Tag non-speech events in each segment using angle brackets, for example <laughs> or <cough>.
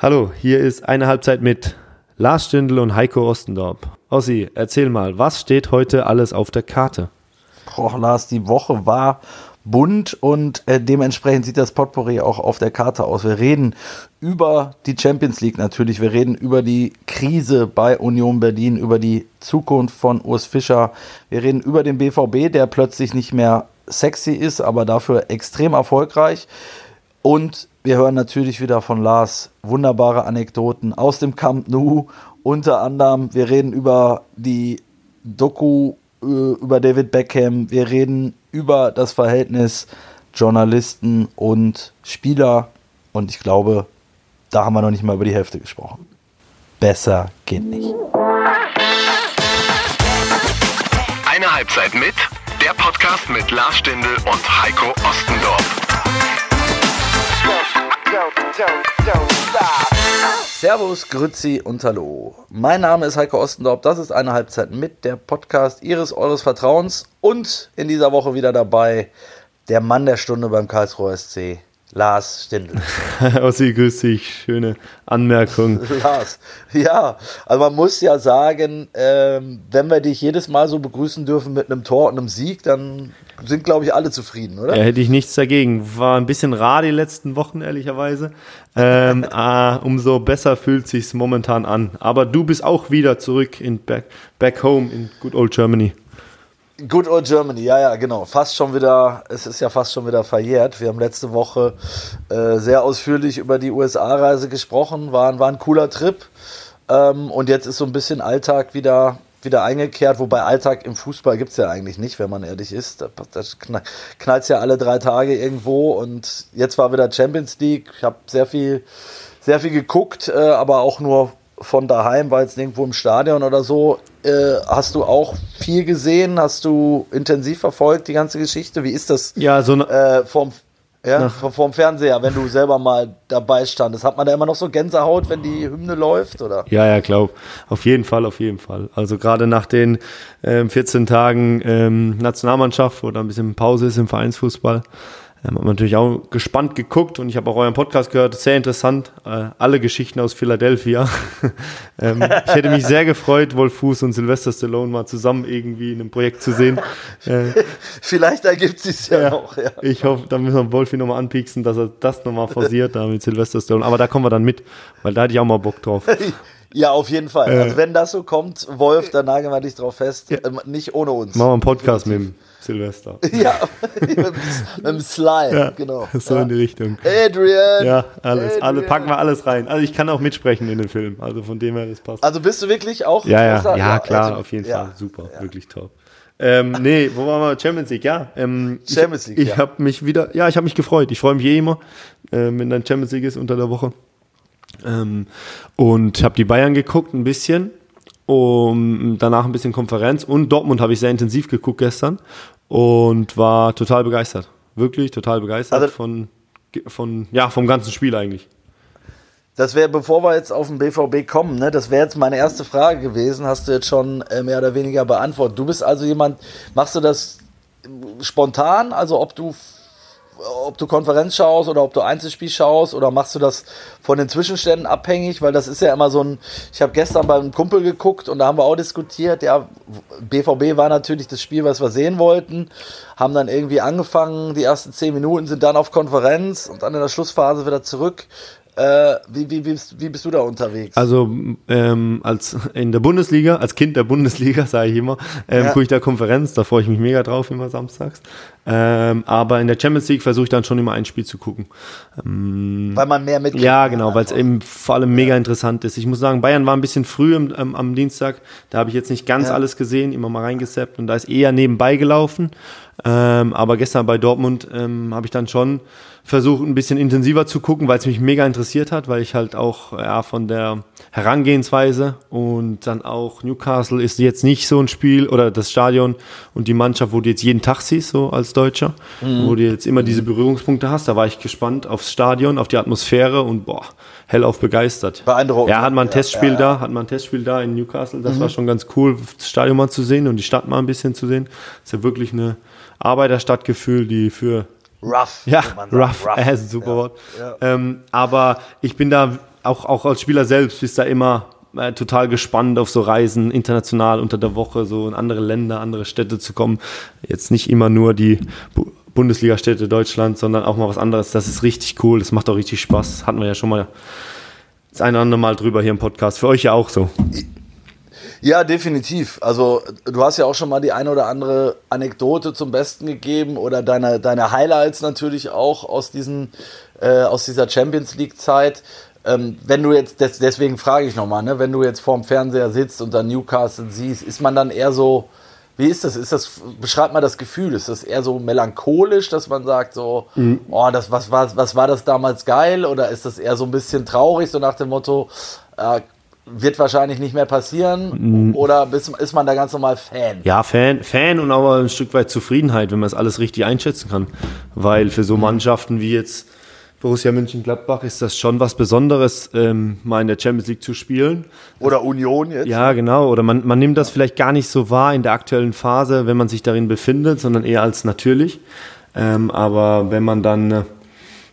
Hallo, hier ist eine Halbzeit mit Lars Stindl und Heiko Ostendorp. Ossi, erzähl mal, was steht heute alles auf der Karte? Boah, Lars, die Woche war bunt und äh, dementsprechend sieht das Potpourri auch auf der Karte aus. Wir reden über die Champions League natürlich, wir reden über die Krise bei Union Berlin, über die Zukunft von Urs Fischer, wir reden über den BVB, der plötzlich nicht mehr sexy ist, aber dafür extrem erfolgreich. Und wir hören natürlich wieder von Lars wunderbare Anekdoten aus dem Camp Nou. Unter anderem, wir reden über die Doku äh, über David Beckham. Wir reden über das Verhältnis Journalisten und Spieler. Und ich glaube, da haben wir noch nicht mal über die Hälfte gesprochen. Besser geht nicht. Eine Halbzeit mit, der Podcast mit Lars Stindl und Heiko Ostendorf. Servus, Grüzi und Hallo. Mein Name ist Heiko Ostendorf. Das ist eine Halbzeit mit der Podcast Ihres, Eures Vertrauens. Und in dieser Woche wieder dabei der Mann der Stunde beim Karlsruher SC, Lars Stindl. <laughs> Ossi, grüß dich. Schöne Anmerkung. <laughs> Lars, ja, also man muss ja sagen, ähm, wenn wir dich jedes Mal so begrüßen dürfen mit einem Tor und einem Sieg, dann sind, glaube ich, alle zufrieden, oder? Ja, hätte ich nichts dagegen. War ein bisschen rar die letzten Wochen, ehrlicherweise. Ähm, äh, <laughs> umso besser fühlt sich's momentan an. Aber du bist auch wieder zurück in back, back home in good old Germany. Good old Germany, ja, ja, genau. Fast schon wieder, es ist ja fast schon wieder verjährt. Wir haben letzte Woche äh, sehr ausführlich über die USA-Reise gesprochen. War, war ein cooler Trip. Ähm, und jetzt ist so ein bisschen Alltag wieder, wieder eingekehrt. Wobei Alltag im Fußball gibt es ja eigentlich nicht, wenn man ehrlich ist. Da, das knallt ja alle drei Tage irgendwo. Und jetzt war wieder Champions League. Ich habe sehr viel, sehr viel geguckt, äh, aber auch nur von daheim, war jetzt nirgendwo im Stadion oder so. Äh, hast du auch viel gesehen? Hast du intensiv verfolgt die ganze Geschichte? Wie ist das ja, so äh, vom, ja, vom, vom, Fernseher, wenn du selber mal dabei standest? Hat man da immer noch so Gänsehaut, wenn die Hymne läuft? Oder? Ja, ja, glaub. Auf jeden Fall, auf jeden Fall. Also gerade nach den ähm, 14 Tagen ähm, Nationalmannschaft, wo da ein bisschen Pause ist im Vereinsfußball, ähm, habe natürlich auch gespannt geguckt und ich habe auch euren Podcast gehört, sehr interessant, äh, alle Geschichten aus Philadelphia. <laughs> ähm, ich hätte mich sehr gefreut, Wolf Fuß und Sylvester Stallone mal zusammen irgendwie in einem Projekt zu sehen. Äh, <laughs> Vielleicht ergibt es ja, ja noch. Ja. Ich hoffe, da müssen wir Wolfi nochmal anpieksen, dass er das nochmal <laughs> forciert, da mit Sylvester Stallone. Aber da kommen wir dann mit, weil da hätte ich auch mal Bock drauf. Ja, auf jeden Fall. Äh, also wenn das so kommt, Wolf, dann nageln wir dich drauf fest. Ja. Ähm, nicht ohne uns. Machen wir einen Podcast Definitiv. mit ihm. Silvester. <laughs> Ja, mit, dem Slime, ja, genau. So ja. in die Richtung. Adrian! Ja, alles. Adrian. Alle packen wir alles rein. Also ich kann auch mitsprechen in den Film. Also von dem her, das passt. Also bist du wirklich auch? Ja, ja, ja, ja, klar, also, auf jeden Fall. Super, wirklich top. Ähm, nee, wo waren wir? Champions League, ja. Ähm, Champions League. Ich, ich ja. habe mich wieder, ja, ich habe mich gefreut. Ich freue mich eh immer, äh, wenn dann Champions League ist unter der Woche. Ähm, und habe die Bayern geguckt ein bisschen um danach ein bisschen Konferenz und Dortmund habe ich sehr intensiv geguckt gestern und war total begeistert. Wirklich total begeistert also, von, von, ja, vom ganzen Spiel eigentlich. Das wäre, bevor wir jetzt auf den BVB kommen, ne, das wäre jetzt meine erste Frage gewesen, hast du jetzt schon äh, mehr oder weniger beantwortet. Du bist also jemand, machst du das spontan, also ob du ob du Konferenz schaust oder ob du Einzelspiel schaust oder machst du das von den Zwischenständen abhängig, weil das ist ja immer so ein, ich habe gestern beim Kumpel geguckt und da haben wir auch diskutiert, ja, BVB war natürlich das Spiel, was wir sehen wollten, haben dann irgendwie angefangen, die ersten zehn Minuten sind dann auf Konferenz und dann in der Schlussphase wieder zurück. Äh, wie, wie, wie, bist, wie, bist, du da unterwegs? Also ähm, als in der Bundesliga, als Kind der Bundesliga, <laughs> sage ich immer, ähm, ja. gucke ich da Konferenz, da freue ich mich mega drauf, immer samstags. Ähm, aber in der Champions League versuche ich dann schon immer ein Spiel zu gucken. Ähm, weil man mehr mitkriegt. Ja, genau, weil es eben vor allem mega ja. interessant ist. Ich muss sagen, Bayern war ein bisschen früh im, ähm, am Dienstag, da habe ich jetzt nicht ganz ja. alles gesehen, immer mal reingesappt und da ist eher nebenbei gelaufen. Ähm, aber gestern bei Dortmund ähm, habe ich dann schon versucht, ein bisschen intensiver zu gucken, weil es mich mega interessiert hat, weil ich halt auch ja, von der Herangehensweise und dann auch Newcastle ist jetzt nicht so ein Spiel oder das Stadion und die Mannschaft, wo du jetzt jeden Tag siehst, so als Deutscher, mhm. wo du jetzt immer diese Berührungspunkte hast. Da war ich gespannt aufs Stadion, auf die Atmosphäre und boah, hellauf begeistert. Beeindruckend. Ja, hat man ein Testspiel ja, ja. da, hat man ein Testspiel da in Newcastle. Das mhm. war schon ganz cool, das Stadion mal zu sehen und die Stadt mal ein bisschen zu sehen. Das ist ja wirklich eine Arbeiterstadtgefühl, die für Rough. Ja, rough, rough. <laughs> Äh, super Wort. Ja. Ähm, aber ich bin da auch, auch als Spieler selbst bist da immer äh, total gespannt auf so Reisen international unter der Woche, so in andere Länder, andere Städte zu kommen. Jetzt nicht immer nur die Bu Bundesliga-Städte Deutschland, sondern auch mal was anderes. Das ist richtig cool, das macht auch richtig Spaß. Hatten wir ja schon mal das eine oder andere Mal drüber hier im Podcast. Für euch ja auch so. Ja, definitiv. Also du hast ja auch schon mal die eine oder andere Anekdote zum Besten gegeben oder deine, deine Highlights natürlich auch aus, diesen, äh, aus dieser Champions League-Zeit. Ähm, wenn du jetzt, des, deswegen frage ich nochmal, ne, wenn du jetzt vorm Fernseher sitzt und dann Newcastle siehst, ist man dann eher so, wie ist das? Ist das, beschreib mal das Gefühl, ist das eher so melancholisch, dass man sagt so, mhm. oh, das, was, was, was war das damals geil? Oder ist das eher so ein bisschen traurig, so nach dem Motto, äh, wird wahrscheinlich nicht mehr passieren? Mhm. Oder ist, ist man da ganz normal Fan? Ja, Fan, Fan und aber ein Stück weit Zufriedenheit, wenn man es alles richtig einschätzen kann. Weil für so mhm. Mannschaften wie jetzt Borussia Mönchengladbach ist das schon was Besonderes, ähm, mal in der Champions League zu spielen. Oder Union jetzt. Ja, genau. Oder man, man nimmt das vielleicht gar nicht so wahr in der aktuellen Phase, wenn man sich darin befindet, sondern eher als natürlich. Ähm, aber wenn man dann äh,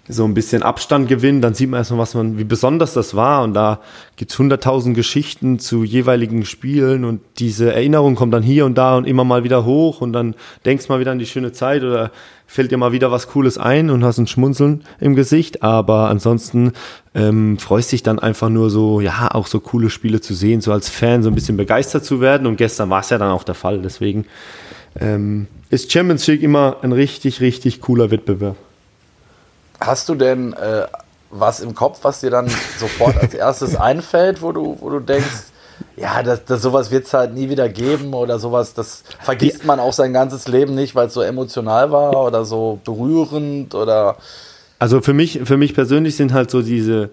so ein bisschen Abstand gewinnt, dann sieht man erstmal, was man, wie besonders das war. Und da gibt's hunderttausend Geschichten zu jeweiligen Spielen und diese Erinnerung kommt dann hier und da und immer mal wieder hoch und dann denkst mal wieder an die schöne Zeit oder fällt dir mal wieder was Cooles ein und hast ein Schmunzeln im Gesicht. Aber ansonsten ähm, freust dich dann einfach nur so, ja, auch so coole Spiele zu sehen, so als Fan so ein bisschen begeistert zu werden. Und gestern war es ja dann auch der Fall. Deswegen ähm, ist Champions League immer ein richtig, richtig cooler Wettbewerb. Hast du denn äh, was im Kopf, was dir dann sofort als erstes <laughs> einfällt, wo du, wo du denkst, ja, das, das, sowas wird es halt nie wieder geben oder sowas, das vergisst man auch sein ganzes Leben nicht, weil es so emotional war oder so berührend oder. Also für mich, für mich persönlich sind halt so diese,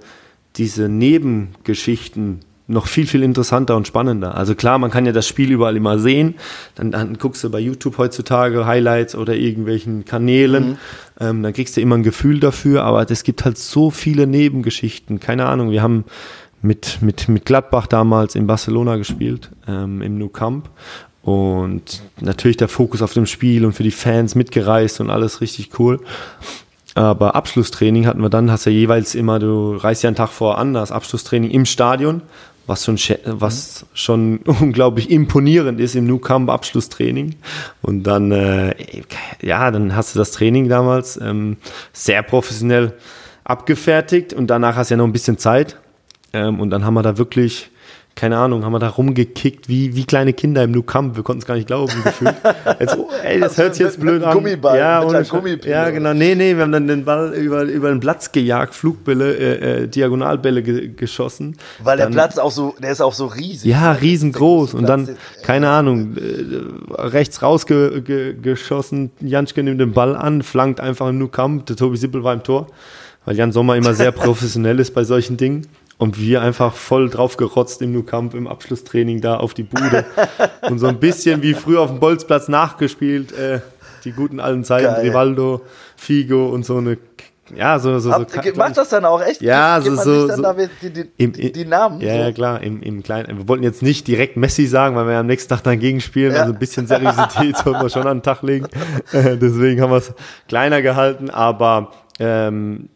diese Nebengeschichten noch viel, viel interessanter und spannender. Also klar, man kann ja das Spiel überall immer sehen. Dann, dann guckst du bei YouTube heutzutage Highlights oder irgendwelchen Kanälen. Mhm. Ähm, dann kriegst du immer ein Gefühl dafür. Aber es gibt halt so viele Nebengeschichten. Keine Ahnung, wir haben mit, mit, mit Gladbach damals in Barcelona gespielt, ähm, im Nou Camp. Und natürlich der Fokus auf dem Spiel und für die Fans mitgereist und alles richtig cool. Aber Abschlusstraining hatten wir dann, hast ja jeweils immer, du reist ja einen Tag vor an, das Abschlusstraining im Stadion was schon, was schon <laughs> unglaublich imponierend ist im Nou Camp Abschlusstraining. Und dann, äh, ja, dann hast du das Training damals ähm, sehr professionell abgefertigt und danach hast du ja noch ein bisschen Zeit. Ähm, und dann haben wir da wirklich keine Ahnung, haben wir da rumgekickt wie, wie kleine Kinder im Nou Camp. Wir konnten es gar nicht glauben, gefühlt. Jetzt, oh, ey, das hört sich jetzt blöd an. Gummiball, ja, mit ja, genau. Nee, nee, wir haben dann den Ball über, über den Platz gejagt, Flugbälle, äh, äh, Diagonalbälle ge geschossen. Weil dann, der Platz auch so, der ist auch so riesig. Ja, riesengroß. Und dann, keine Ahnung, äh, rechts rausgeschossen, ge Janschke nimmt den Ball an, flankt einfach im Nou Camp. Der Tobi Sippel war im Tor. Weil Jan Sommer immer sehr <laughs> professionell ist bei solchen Dingen. Und wir einfach voll drauf gerotzt im Nou Camp im Abschlusstraining da auf die Bude. <laughs> und so ein bisschen wie früher auf dem Bolzplatz nachgespielt. Äh, die guten alten Zeiten, Geil. Rivaldo, Figo und so eine ja, so, so, so. macht das dann auch echt? Ja, so, so, so die, die, im, die, Namen. Ja, so. ja, klar, im, im Kleinen. Wir wollten jetzt nicht direkt Messi sagen, weil wir am nächsten Tag dagegen spielen. Ja. Also ein bisschen Seriosität <laughs> sollten wir schon an den Tag legen. <laughs> Deswegen haben wir es kleiner gehalten, aber ähm,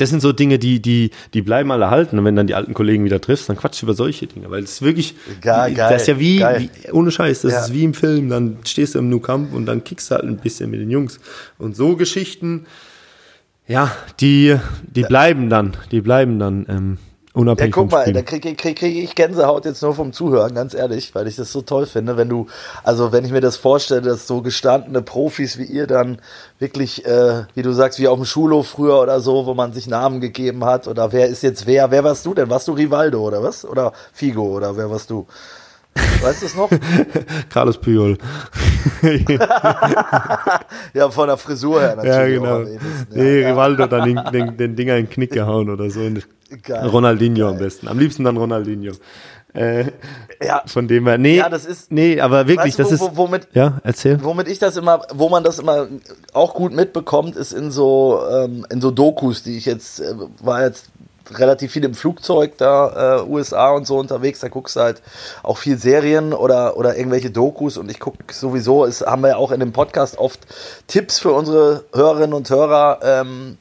das sind so Dinge, die, die, die bleiben alle halten. Und wenn dann die alten Kollegen wieder triffst, dann quatsch über solche Dinge. Weil es ist wirklich, geil, geil, das ist ja wie, wie ohne Scheiß, das ja. ist wie im Film. Dann stehst du im Nou Camp und dann kickst du halt ein bisschen mit den Jungs. Und so Geschichten, ja, die, die bleiben dann, die bleiben dann. Ähm, Unabhängig ja, guck mal, da kriege krieg, krieg ich Gänsehaut jetzt nur vom Zuhören, ganz ehrlich, weil ich das so toll finde, wenn du, also wenn ich mir das vorstelle, dass so gestandene Profis wie ihr dann wirklich, äh, wie du sagst, wie auf dem Schulhof früher oder so, wo man sich Namen gegeben hat oder wer ist jetzt wer, wer warst du denn? Warst du Rivaldo oder was? Oder Figo oder wer warst du? Weißt du es noch? <laughs> Carlos Puyol. <laughs> ja, von der Frisur her natürlich. Ja, genau. Ja, nee, ja. Rivaldo hat dann den, den, den Dinger in den Knick gehauen oder so. <laughs> Geil. Ronaldinho Geil. am besten. Am liebsten dann Ronaldinho. Äh, ja. Von dem her. Nee, ja, das ist. Nee, aber wirklich, weißt du, das wo, ist. Womit, ja, erzähl. Womit ich das immer, wo man das immer auch gut mitbekommt, ist in so, ähm, in so Dokus, die ich jetzt, äh, war jetzt relativ viel im Flugzeug da, äh, USA und so unterwegs, da guckst du halt auch viel Serien oder, oder irgendwelche Dokus. Und ich gucke sowieso, es haben wir ja auch in dem Podcast oft Tipps für unsere Hörerinnen und Hörer, ähm,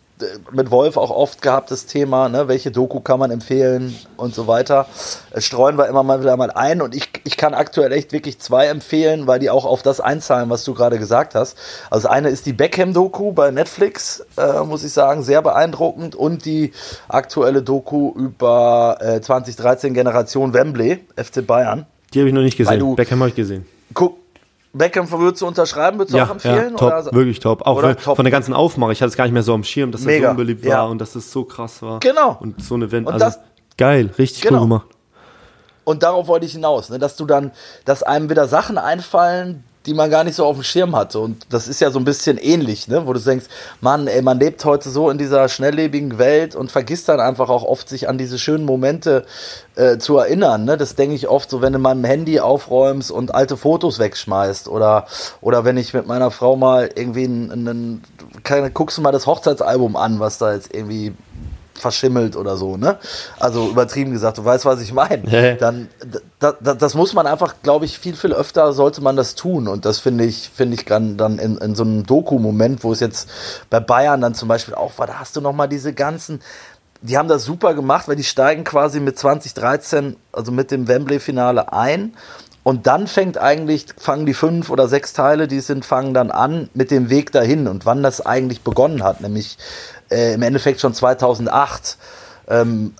mit Wolf auch oft gehabt das Thema, ne, welche Doku kann man empfehlen und so weiter. Äh, streuen wir immer mal wieder mal ein und ich, ich kann aktuell echt wirklich zwei empfehlen, weil die auch auf das einzahlen, was du gerade gesagt hast. Also eine ist die Beckham-Doku bei Netflix, äh, muss ich sagen, sehr beeindruckend und die aktuelle Doku über äh, 2013 Generation Wembley, FC Bayern. Die habe ich noch nicht gesehen. Beckham habe ich gesehen. Guck, Beckham würdest du unterschreiben, würdest du ja, auch empfehlen? Ja, top, oder? wirklich top. Auch weil, top. von der ganzen Aufmache. Ich hatte es gar nicht mehr so am Schirm, dass er so unbeliebt ja. war und dass es so krass war. Genau. Und so eine Event. Also das, geil, richtig genau. cool gemacht. Und darauf wollte ich hinaus, ne, dass du dann, dass einem wieder Sachen einfallen, die man gar nicht so auf dem Schirm hatte. Und das ist ja so ein bisschen ähnlich, ne? wo du denkst, Mann, ey, man lebt heute so in dieser schnelllebigen Welt und vergisst dann einfach auch oft, sich an diese schönen Momente äh, zu erinnern. Ne? Das denke ich oft so, wenn du mal ein Handy aufräumst und alte Fotos wegschmeißt oder, oder wenn ich mit meiner Frau mal irgendwie einen, einen guckst du mal das Hochzeitsalbum an, was da jetzt irgendwie verschimmelt oder so, ne? Also übertrieben gesagt, du weißt, was ich meine. Dann, da, da, das muss man einfach, glaube ich, viel, viel öfter sollte man das tun. Und das finde ich, finde ich dann in, in so einem Doku-Moment, wo es jetzt bei Bayern dann zum Beispiel auch war, da hast du nochmal diese ganzen, die haben das super gemacht, weil die steigen quasi mit 2013, also mit dem Wembley-Finale ein. Und dann fängt eigentlich, fangen die fünf oder sechs Teile, die es sind, fangen dann an mit dem Weg dahin und wann das eigentlich begonnen hat, nämlich äh, im Endeffekt schon 2008 ähm,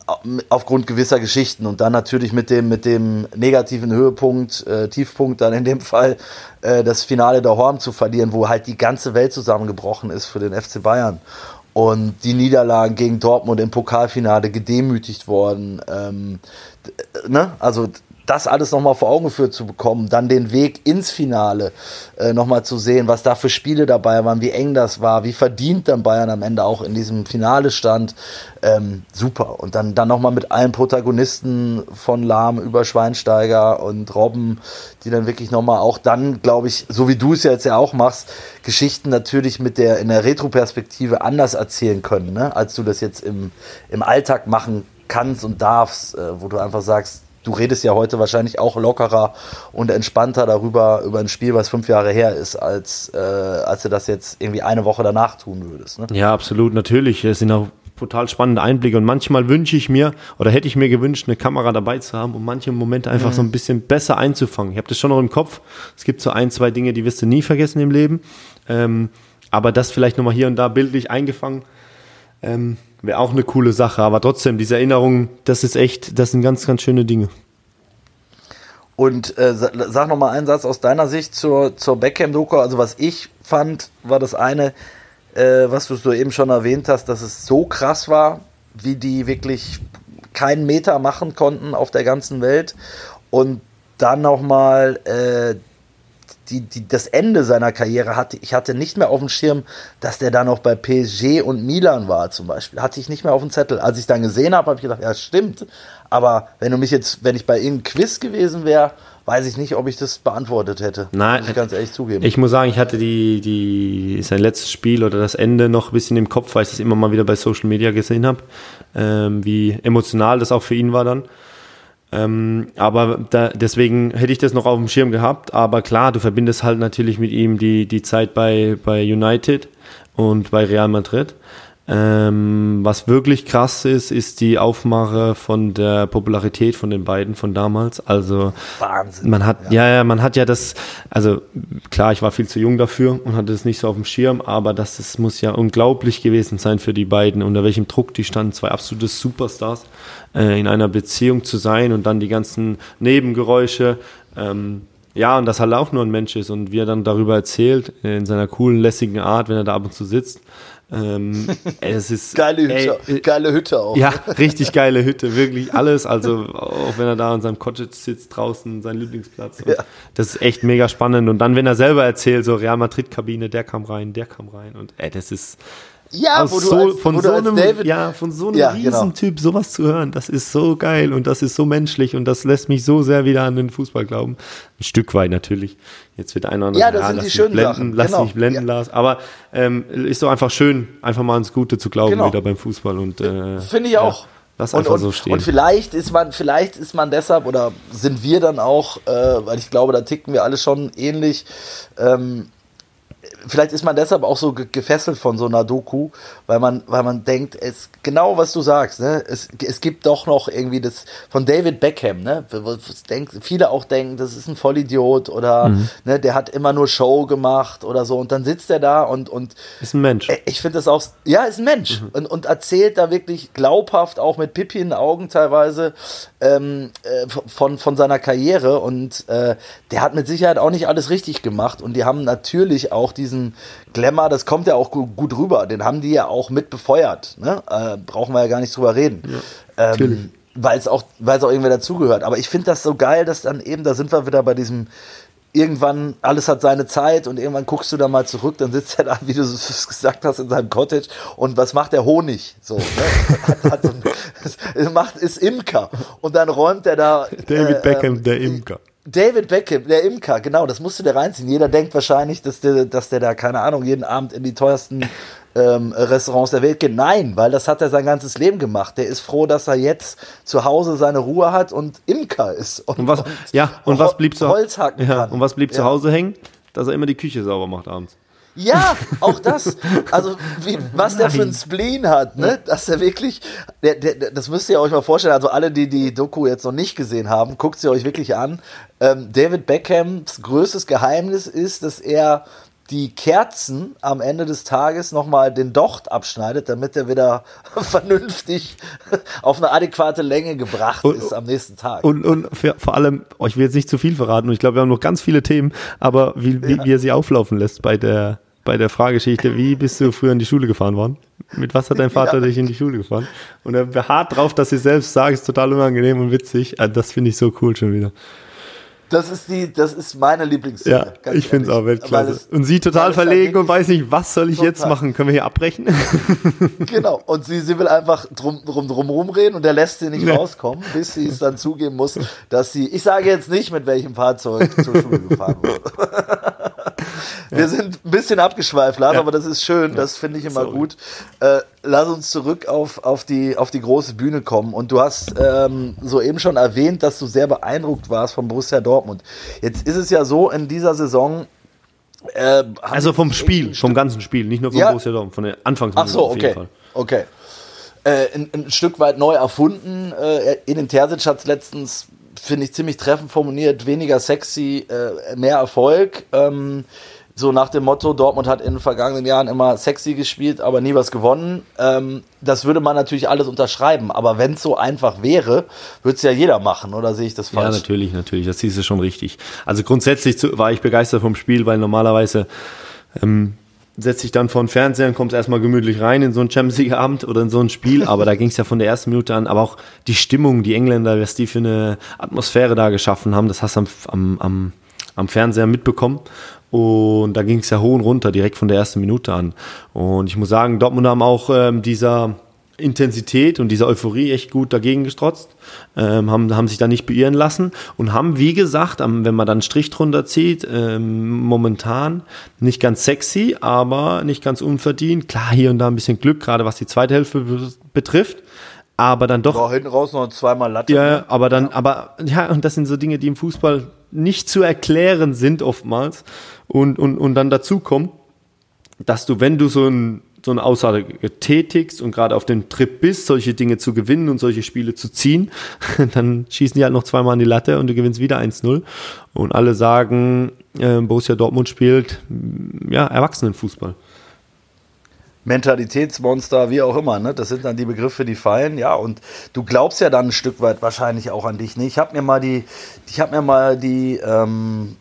aufgrund gewisser Geschichten und dann natürlich mit dem, mit dem negativen Höhepunkt, äh, Tiefpunkt dann in dem Fall, äh, das Finale der Horm zu verlieren, wo halt die ganze Welt zusammengebrochen ist für den FC Bayern. Und die Niederlagen gegen Dortmund im Pokalfinale gedemütigt worden. Ähm, ne? Also das alles nochmal vor Augen geführt zu bekommen, dann den Weg ins Finale äh, nochmal zu sehen, was da für Spiele dabei waren, wie eng das war, wie verdient dann Bayern am Ende auch in diesem Finale stand. Ähm, super. Und dann, dann nochmal mit allen Protagonisten von Lahm über Schweinsteiger und Robben, die dann wirklich nochmal auch dann, glaube ich, so wie du es jetzt ja auch machst, Geschichten natürlich mit der in der Retroperspektive anders erzählen können, ne? als du das jetzt im, im Alltag machen kannst und darfst, äh, wo du einfach sagst, du redest ja heute wahrscheinlich auch lockerer und entspannter darüber, über ein Spiel, was fünf Jahre her ist, als, äh, als du das jetzt irgendwie eine Woche danach tun würdest. Ne? Ja, absolut, natürlich. Es sind auch total spannende Einblicke und manchmal wünsche ich mir oder hätte ich mir gewünscht, eine Kamera dabei zu haben, um manche Momente einfach mhm. so ein bisschen besser einzufangen. Ich habe das schon noch im Kopf. Es gibt so ein, zwei Dinge, die wirst du nie vergessen im Leben. Ähm, aber das vielleicht nochmal hier und da bildlich eingefangen. Ähm, Wäre auch eine coole Sache, aber trotzdem, diese Erinnerung, das ist echt, das sind ganz, ganz schöne Dinge. Und äh, sag noch mal einen Satz aus deiner Sicht zur, zur Beckham-Doku. Also was ich fand, war das eine, äh, was du so eben schon erwähnt hast, dass es so krass war, wie die wirklich keinen Meter machen konnten auf der ganzen Welt. Und dann noch mal äh, die, die, das Ende seiner Karriere hatte, ich hatte nicht mehr auf dem Schirm, dass der da noch bei PSG und Milan war zum Beispiel. Hatte ich nicht mehr auf dem Zettel. Als ich dann gesehen habe, habe ich gedacht, ja, stimmt. Aber wenn du mich jetzt, wenn ich bei irgendeinem Quiz gewesen wäre, weiß ich nicht, ob ich das beantwortet hätte. Nein, muss ich ganz ehrlich zugeben. Ich muss sagen, ich hatte die, die, sein letztes Spiel oder das Ende noch ein bisschen im Kopf, weil ich das immer mal wieder bei Social Media gesehen habe, ähm, wie emotional das auch für ihn war dann. Ähm, aber da, deswegen hätte ich das noch auf dem Schirm gehabt. Aber klar, du verbindest halt natürlich mit ihm die, die Zeit bei, bei United und bei Real Madrid. Ähm, was wirklich krass ist, ist die Aufmache von der Popularität von den beiden von damals. Also Wahnsinn. Man hat ja. ja, ja, man hat ja das. Also klar, ich war viel zu jung dafür und hatte es nicht so auf dem Schirm, aber das, das muss ja unglaublich gewesen sein für die beiden. Unter welchem Druck die standen, zwei absolute Superstars äh, in einer Beziehung zu sein und dann die ganzen Nebengeräusche. Ähm, ja, und dass halt auch nur ein Mensch ist und wie er dann darüber erzählt, in seiner coolen, lässigen Art, wenn er da ab und zu sitzt, ähm, <laughs> es ist geile Hütte, ey, äh, geile Hütte auch. Ja, <laughs> richtig geile Hütte, wirklich alles. Also auch wenn er da in seinem Cottage sitzt draußen, sein Lieblingsplatz. Ja. Das ist echt mega spannend. Und dann, wenn er selber erzählt, so Real Madrid Kabine, der kam rein, der kam rein und ey, das ist ja, wo du so, als, von wo so einem, David, ja, von so einem ja, genau. Riesentyp genau. sowas zu hören, das ist so geil und das ist so menschlich und das lässt mich so sehr wieder an den Fußball glauben. Ein Stück weit natürlich. Jetzt wird einer ja, das ja, sind die schönen blenden, Sachen. Lass genau. dich blenden, ja. Lars. Aber ähm, ist doch einfach schön, einfach mal ans Gute zu glauben genau. wieder beim Fußball und äh, finde ich auch. Lass einfach und, so stehen. Und vielleicht ist man, vielleicht ist man deshalb oder sind wir dann auch, äh, weil ich glaube, da ticken wir alle schon ähnlich. Ähm, vielleicht ist man deshalb auch so gefesselt von so einer Doku, weil man, weil man denkt, es genau was du sagst, ne? Es, es gibt doch noch irgendwie das von David Beckham, ne? Denk, viele auch denken, das ist ein Vollidiot oder mhm. ne, der hat immer nur Show gemacht oder so und dann sitzt er da und und ist ein Mensch. Ich finde das auch, ja, ist ein Mensch mhm. und, und erzählt da wirklich glaubhaft, auch mit Pippi in den Augen teilweise ähm, äh, von von seiner Karriere und äh, der hat mit Sicherheit auch nicht alles richtig gemacht und die haben natürlich auch diesen Glamour, das kommt ja auch gut rüber, den haben die ja auch mit befeuert. Ne? Äh, brauchen wir ja gar nicht drüber reden. Ja, ähm, weil es auch, weil es auch irgendwie dazugehört. Aber ich finde das so geil, dass dann eben, da sind wir wieder bei diesem irgendwann, alles hat seine Zeit und irgendwann guckst du da mal zurück, dann sitzt er da, wie du es <laughs> gesagt hast, in seinem Cottage und was macht der Honig? So, ne? <laughs> hat, hat so ein, <laughs> macht, ist Imker und dann räumt er da. David äh, Beckham, äh, der Imker. David Beckham, der Imker, genau, das musst du dir reinziehen. Jeder denkt wahrscheinlich, dass der, dass der da, keine Ahnung, jeden Abend in die teuersten ähm, Restaurants der Welt geht. Nein, weil das hat er sein ganzes Leben gemacht. Der ist froh, dass er jetzt zu Hause seine Ruhe hat und Imker ist. Und, und was, und, ja, und was blieb zu, ja, und was blieb ja. zu Hause hängen? Dass er immer die Küche sauber macht abends. Ja, auch das. Also, wie, was der für ein Spleen hat, ne? Dass er wirklich, der, der, das müsst ihr euch mal vorstellen. Also, alle, die die Doku jetzt noch nicht gesehen haben, guckt sie euch wirklich an. Ähm, David Beckhams größtes Geheimnis ist, dass er die Kerzen am Ende des Tages nochmal den Docht abschneidet, damit er wieder <laughs> vernünftig auf eine adäquate Länge gebracht und, ist am nächsten Tag. Und, und für, vor allem, oh, ich will jetzt nicht zu viel verraten und ich glaube, wir haben noch ganz viele Themen, aber wie, wie, ja. wie er sie auflaufen lässt bei der, bei der Frageschichte, wie bist du früher in die Schule gefahren worden? Mit was hat dein Vater ja. dich in die Schule gefahren? Und er beharrt drauf, dass sie selbst sagt, ist total unangenehm und witzig. Also das finde ich so cool schon wieder. Das ist die, das ist meine Lieblingsszene. Ja, ich finde es auch Weltklasse. Und sie total verlegen und weiß nicht, was soll ich total. jetzt machen? Können wir hier abbrechen? <laughs> genau. Und sie, sie will einfach drum, drum, drum rumreden und er lässt sie nicht ja. rauskommen, bis sie es dann zugeben muss, dass sie, ich sage jetzt nicht, mit welchem Fahrzeug zur Schule gefahren wurde. <laughs> Wir sind ein bisschen abgeschweift, Lars, ja. aber das ist schön, das finde ich immer Sorry. gut. Äh, lass uns zurück auf, auf, die, auf die große Bühne kommen. Und du hast ähm, soeben schon erwähnt, dass du sehr beeindruckt warst von Borussia Dortmund. Jetzt ist es ja so, in dieser Saison äh, also vom Spiel, vom ganzen Spiel, nicht nur vom ja. Borussia Dortmund, von der Anfangsminute Ach so, okay. Okay. Äh, ein, ein, Stück weit neu erfunden. Äh, den Terzic hat es letztens, finde ich, ziemlich treffend formuliert. Weniger sexy, äh, mehr Erfolg. Ähm, so nach dem Motto, Dortmund hat in den vergangenen Jahren immer sexy gespielt, aber nie was gewonnen. Ähm, das würde man natürlich alles unterschreiben. Aber wenn es so einfach wäre, würde es ja jeder machen, oder sehe ich das falsch? Ja, natürlich, natürlich. Das siehst du schon richtig. Also grundsätzlich war ich begeistert vom Spiel, weil normalerweise ähm, setzt sich dann vor den Fernseher und kommst erstmal gemütlich rein in so einen Champions League Abend oder in so ein Spiel. Aber da ging es ja von der ersten Minute an. Aber auch die Stimmung, die Engländer, was die für eine Atmosphäre da geschaffen haben, das hast du am, am, am, am Fernseher mitbekommen. Und da ging es ja hoch und runter, direkt von der ersten Minute an. Und ich muss sagen, Dortmund haben auch ähm, dieser Intensität und dieser Euphorie echt gut dagegen gestrotzt, ähm, haben, haben sich da nicht beirren lassen und haben, wie gesagt, wenn man dann einen Strich drunter zieht, ähm, momentan nicht ganz sexy, aber nicht ganz unverdient. Klar, hier und da ein bisschen Glück, gerade was die zweite Hälfte betrifft aber dann doch. War hinten raus noch zweimal Latte. Ja, ne? aber dann, aber ja, und das sind so Dinge, die im Fußball nicht zu erklären sind oftmals und, und, und dann dazu kommt, dass du, wenn du so, ein, so eine Aussage tätigst und gerade auf dem Trip bist, solche Dinge zu gewinnen und solche Spiele zu ziehen, <laughs> dann schießen die halt noch zweimal an die Latte und du gewinnst wieder 1-0 und alle sagen, äh, Borussia Dortmund spielt ja Erwachsenenfußball. Mentalitätsmonster, wie auch immer. Ne? Das sind dann die Begriffe, die fallen. Ja, und du glaubst ja dann ein Stück weit wahrscheinlich auch an dich. Ne? Ich habe mir mal die, ich habe mir mal die, ähm,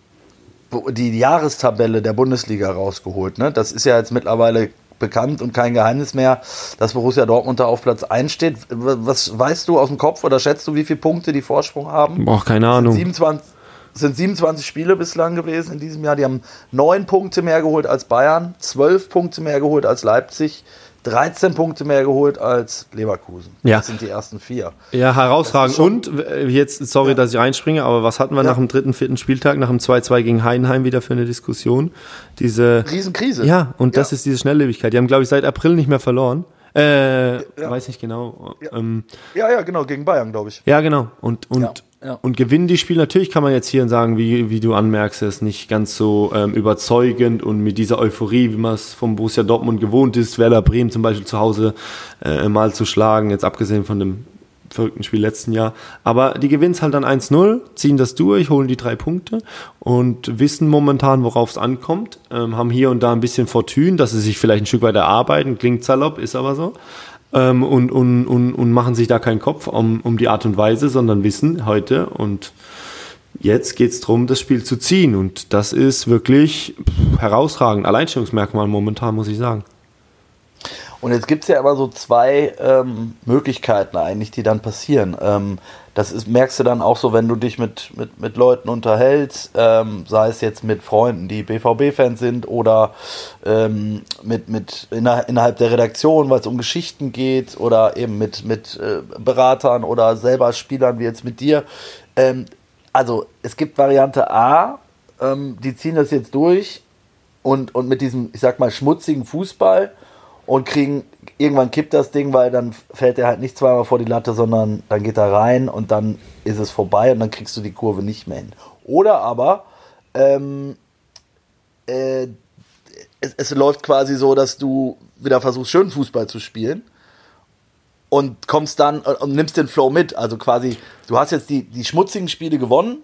die Jahrestabelle der Bundesliga rausgeholt. Ne? Das ist ja jetzt mittlerweile bekannt und kein Geheimnis mehr, dass Borussia Dortmund da auf Platz 1 steht. Was weißt du aus dem Kopf oder schätzt du, wie viele Punkte die Vorsprung haben? Boah, keine Ahnung. 27, es sind 27 Spiele bislang gewesen in diesem Jahr. Die haben neun Punkte mehr geholt als Bayern, zwölf Punkte mehr geholt als Leipzig, 13 Punkte mehr geholt als Leverkusen. Ja. Das sind die ersten vier. Ja, herausragend. Und äh, jetzt, sorry, ja. dass ich reinspringe, aber was hatten wir ja. nach dem dritten, vierten Spieltag, nach dem 2-2 gegen Heidenheim wieder für eine Diskussion? Diese Riesenkrise. Ja, und das ist diese Schnelllebigkeit. Die haben, glaube ich, seit April nicht mehr verloren. Äh, ja. weiß nicht genau. Ja. Ähm, ja, ja, genau, gegen Bayern, glaube ich. Ja, genau. Und, und, ja. und gewinnen die Spiele. Natürlich kann man jetzt hier sagen, wie, wie du anmerkst, ist nicht ganz so ähm, überzeugend und mit dieser Euphorie, wie man es vom Borussia Dortmund gewohnt ist, Werder Bremen zum Beispiel zu Hause äh, mal zu schlagen, jetzt abgesehen von dem verrückten Spiel letzten Jahr. Aber die gewinnen es halt dann 1-0, ziehen das durch, holen die drei Punkte und wissen momentan, worauf es ankommt. Ähm, haben hier und da ein bisschen Fortune, dass sie sich vielleicht ein Stück weit erarbeiten. Klingt salopp, ist aber so. Ähm, und, und, und, und machen sich da keinen Kopf um, um die Art und Weise, sondern wissen heute und jetzt geht es darum, das Spiel zu ziehen. Und das ist wirklich herausragend. Alleinstellungsmerkmal momentan, muss ich sagen. Und jetzt gibt es ja aber so zwei ähm, Möglichkeiten eigentlich, die dann passieren. Ähm, das ist, merkst du dann auch so, wenn du dich mit, mit, mit Leuten unterhältst, ähm, sei es jetzt mit Freunden, die BVB-Fans sind oder ähm, mit, mit innerhalb der Redaktion, weil es um Geschichten geht oder eben mit, mit äh, Beratern oder selber Spielern wie jetzt mit dir. Ähm, also es gibt Variante A, ähm, die ziehen das jetzt durch und, und mit diesem, ich sag mal, schmutzigen Fußball und kriegen, irgendwann kippt das Ding, weil dann fällt er halt nicht zweimal vor die Latte, sondern dann geht er rein und dann ist es vorbei und dann kriegst du die Kurve nicht mehr hin. Oder aber ähm, äh, es, es läuft quasi so, dass du wieder versuchst, schön Fußball zu spielen und kommst dann und nimmst den Flow mit. Also quasi, du hast jetzt die, die schmutzigen Spiele gewonnen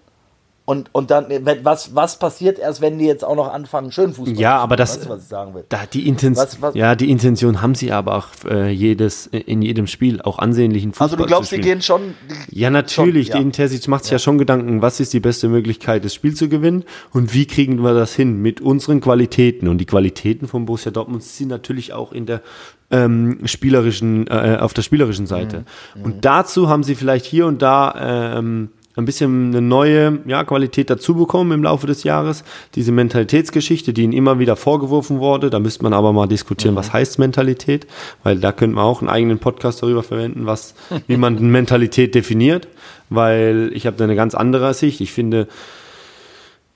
und, und dann, was, was passiert erst, wenn die jetzt auch noch anfangen, schön Fußball Ja, aber das, weißt du, was ich sagen will? Da, die Intention, was, was? Ja, die Intention haben sie aber auch äh, jedes, in jedem Spiel, auch ansehnlichen Fußball Also du glaubst, sie gehen schon... Die, ja, natürlich, schon, ja. die Intensität macht sich ja. ja. schon Gedanken, was ist die beste Möglichkeit, das Spiel zu gewinnen und wie kriegen wir das hin mit unseren Qualitäten und die Qualitäten von Borussia Dortmund sind natürlich auch in der ähm, spielerischen, äh, auf der spielerischen Seite. Mhm. Und dazu haben sie vielleicht hier und da ähm, ein bisschen eine neue ja, Qualität dazu bekommen im Laufe des Jahres. Diese Mentalitätsgeschichte, die ihnen immer wieder vorgeworfen wurde, da müsste man aber mal diskutieren, mhm. was heißt Mentalität, weil da könnte man auch einen eigenen Podcast darüber verwenden, was, <laughs> wie man Mentalität definiert, weil ich habe da eine ganz andere Sicht. Ich finde,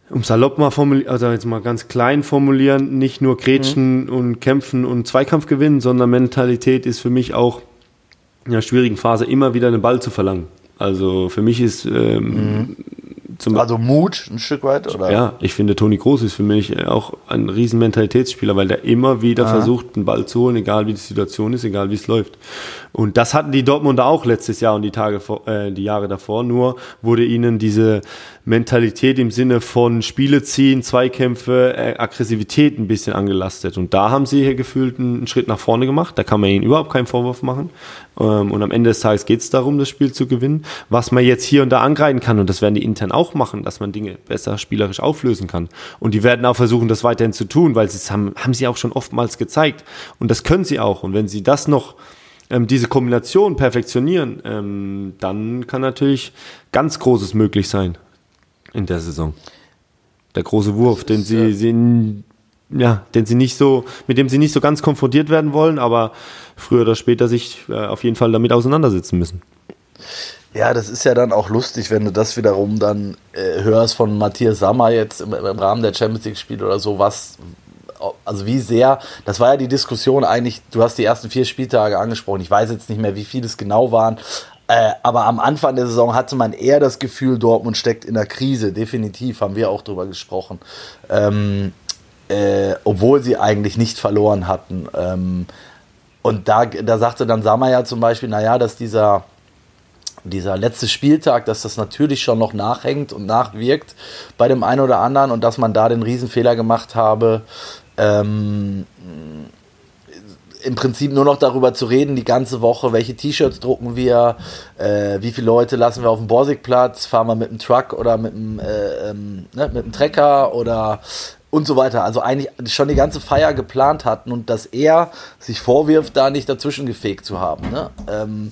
um salopp mal formulieren, also jetzt mal ganz klein formulieren, nicht nur Gretchen mhm. und Kämpfen und Zweikampf gewinnen, sondern Mentalität ist für mich auch in einer schwierigen Phase immer wieder einen Ball zu verlangen. Also für mich ist ähm, mhm. also Mut ein Stück weit, oder? Ja, ich finde Toni Groß ist für mich auch ein riesen Mentalitätsspieler, weil der immer wieder Aha. versucht, einen Ball zu holen, egal wie die Situation ist, egal wie es läuft. Und das hatten die Dortmunder auch letztes Jahr und die Tage vor, äh, die Jahre davor. Nur wurde ihnen diese Mentalität im Sinne von Spiele ziehen, Zweikämpfe, äh, Aggressivität ein bisschen angelastet. Und da haben sie hier gefühlt einen Schritt nach vorne gemacht. Da kann man ihnen überhaupt keinen Vorwurf machen. Ähm, und am Ende des Tages geht es darum, das Spiel zu gewinnen. Was man jetzt hier und da angreifen kann, und das werden die intern auch machen, dass man Dinge besser spielerisch auflösen kann. Und die werden auch versuchen, das weiterhin zu tun, weil sie haben, haben sie auch schon oftmals gezeigt. Und das können sie auch. Und wenn sie das noch ähm, diese Kombination perfektionieren, ähm, dann kann natürlich ganz Großes möglich sein in der Saison. Der große Wurf, den sie, ja. sie ja, den sie nicht so, mit dem sie nicht so ganz konfrontiert werden wollen, aber früher oder später sich äh, auf jeden Fall damit auseinandersetzen müssen. Ja, das ist ja dann auch lustig, wenn du das wiederum dann äh, hörst von Matthias Sammer jetzt im, im Rahmen der Champions League Spiele oder so, was, also wie sehr, das war ja die Diskussion eigentlich, du hast die ersten vier Spieltage angesprochen, ich weiß jetzt nicht mehr, wie viele es genau waren, äh, aber am Anfang der Saison hatte man eher das Gefühl, Dortmund steckt in der Krise, definitiv, haben wir auch drüber gesprochen. Ähm, äh, obwohl sie eigentlich nicht verloren hatten. Ähm, und da, da sagte dann Sammer ja zum Beispiel, naja, dass dieser, dieser letzte Spieltag, dass das natürlich schon noch nachhängt und nachwirkt bei dem einen oder anderen und dass man da den Riesenfehler gemacht habe, ähm, im Prinzip nur noch darüber zu reden, die ganze Woche, welche T-Shirts drucken wir, äh, wie viele Leute lassen wir auf dem Borsigplatz, fahren wir mit dem Truck oder mit dem, äh, ähm, ne, mit dem Trecker oder und so weiter. Also eigentlich schon die ganze Feier geplant hatten und dass er sich vorwirft, da nicht dazwischen gefegt zu haben. Ne? Ähm,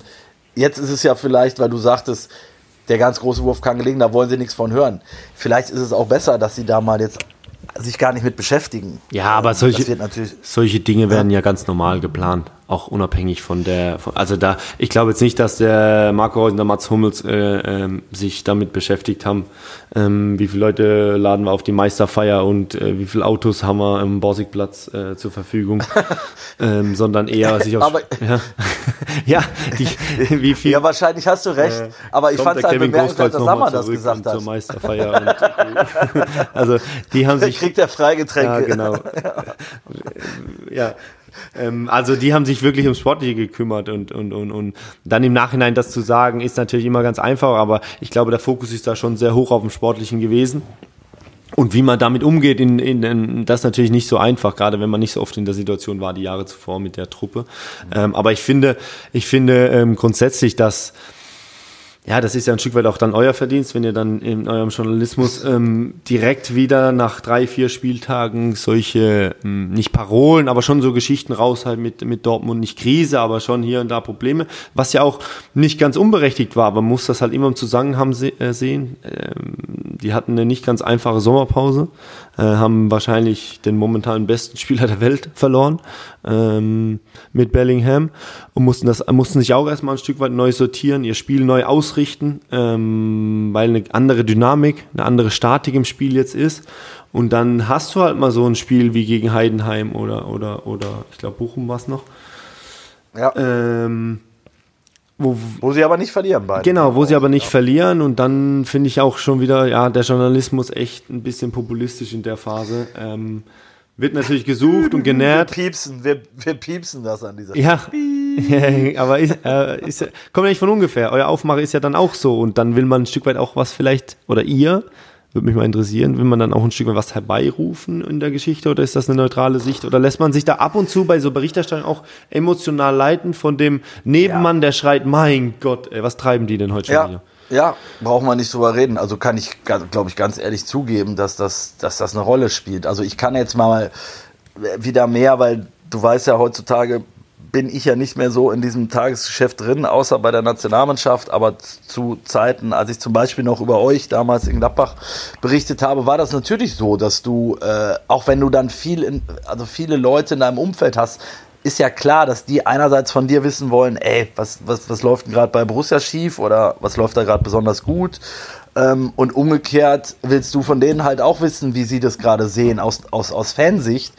jetzt ist es ja vielleicht, weil du sagtest, der ganz große Wurf kann gelingen, da wollen sie nichts von hören. Vielleicht ist es auch besser, dass sie da mal jetzt sich gar nicht mit beschäftigen. Ja, aber solche, solche Dinge werden ja. ja ganz normal geplant. Auch unabhängig von der, von, also da, ich glaube jetzt nicht, dass der Marco Reus und der Mats Hummels äh, äh, sich damit beschäftigt haben, ähm, wie viele Leute laden wir auf die Meisterfeier und äh, wie viele Autos haben wir im Borsigplatz äh, zur Verfügung, <laughs> ähm, sondern eher sich auf, Aber- ja, <laughs> ja, die, wie viel, Ja, wahrscheinlich hast du recht. aber ich fand es halt bemerkenswert, dass Sammer das gesagt und zur hat. Meisterfeier und, <laughs> also die haben Der sich kriegt der Freigetränke. ja, genau. ja. Ähm, also die haben sich wirklich ums Sportliche gekümmert und, und, und, und dann im Nachhinein das zu sagen, ist natürlich immer ganz einfach, aber ich glaube, der Fokus ist da schon sehr hoch auf dem Sportlichen gewesen. Und wie man damit umgeht, in, in, in, das ist natürlich nicht so einfach, gerade wenn man nicht so oft in der Situation war, die Jahre zuvor mit der Truppe. Ähm, aber ich finde, ich finde ähm, grundsätzlich, dass ja, das ist ja ein Stück weit auch dann euer Verdienst, wenn ihr dann in eurem Journalismus ähm, direkt wieder nach drei, vier Spieltagen solche, ähm, nicht Parolen, aber schon so Geschichten raushalten mit, mit Dortmund, nicht Krise, aber schon hier und da Probleme, was ja auch nicht ganz unberechtigt war, aber man muss das halt immer im Zusammenhang se äh, sehen. Ähm, die hatten eine nicht ganz einfache Sommerpause, äh, haben wahrscheinlich den momentan besten Spieler der Welt verloren ähm, mit Bellingham und mussten das mussten sich auch erstmal ein Stück weit neu sortieren, ihr Spiel neu ausrichten, ähm, weil eine andere Dynamik, eine andere Statik im Spiel jetzt ist. Und dann hast du halt mal so ein Spiel wie gegen Heidenheim oder oder oder ich glaube Bochum war es noch. Ja. Ähm, wo, Wo sie aber nicht verlieren beide. Genau, wo sie aber nicht verlieren und dann finde ich auch schon wieder, ja, der Journalismus echt ein bisschen populistisch in der Phase. Ähm, wird natürlich gesucht und Wir genährt. piepsen, wir, wir piepsen das an dieser Ja, <laughs> aber ist, äh, ist, ja- kommt ja nicht von ungefähr. Euer Aufmache ist ja dann auch so. Und dann will man ein Stück weit auch was vielleicht, oder ihr, würde mich mal interessieren, will man dann auch ein Stück weit was herbeirufen in der Geschichte? Oder ist das eine neutrale Sicht? Oder lässt man sich da ab und zu bei so Berichterstattung auch emotional leiten von dem Nebenmann, der schreit, mein Gott, ey, was treiben die denn heute schon? Ja, ja, braucht man nicht drüber reden. Also kann ich, glaube ich, ganz ehrlich zugeben, dass das, dass das eine Rolle spielt. Also ich kann jetzt mal wieder mehr, weil du weißt ja, heutzutage bin ich ja nicht mehr so in diesem Tagesgeschäft drin, außer bei der Nationalmannschaft. Aber zu Zeiten, als ich zum Beispiel noch über euch damals in Gladbach berichtet habe, war das natürlich so, dass du, äh, auch wenn du dann viel, in, also viele Leute in deinem Umfeld hast, ist ja klar, dass die einerseits von dir wissen wollen, ey, was, was, was läuft denn gerade bei Borussia schief oder was läuft da gerade besonders gut? Ähm, und umgekehrt willst du von denen halt auch wissen, wie sie das gerade sehen aus, aus, aus Fansicht.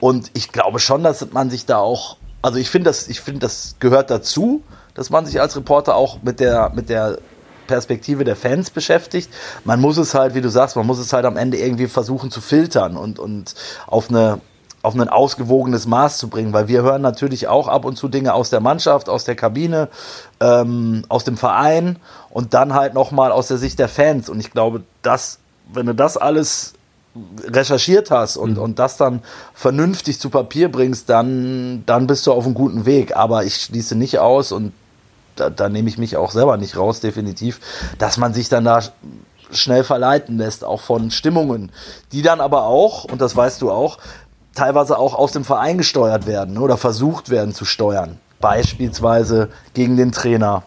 Und ich glaube schon, dass man sich da auch, also ich finde, das, ich das gehört dazu, dass man sich als Reporter auch mit der, mit der Perspektive der Fans beschäftigt. Man muss es halt, wie du sagst, man muss es halt am Ende irgendwie versuchen zu filtern und, und auf eine auf ein ausgewogenes Maß zu bringen, weil wir hören natürlich auch ab und zu Dinge aus der Mannschaft, aus der Kabine, ähm, aus dem Verein und dann halt nochmal aus der Sicht der Fans. Und ich glaube, dass, wenn du das alles recherchiert hast und, und das dann vernünftig zu Papier bringst, dann, dann bist du auf einem guten Weg. Aber ich schließe nicht aus und da, da nehme ich mich auch selber nicht raus, definitiv, dass man sich dann da schnell verleiten lässt, auch von Stimmungen, die dann aber auch, und das weißt du auch, teilweise auch aus dem Verein gesteuert werden oder versucht werden zu steuern. Beispielsweise gegen den Trainer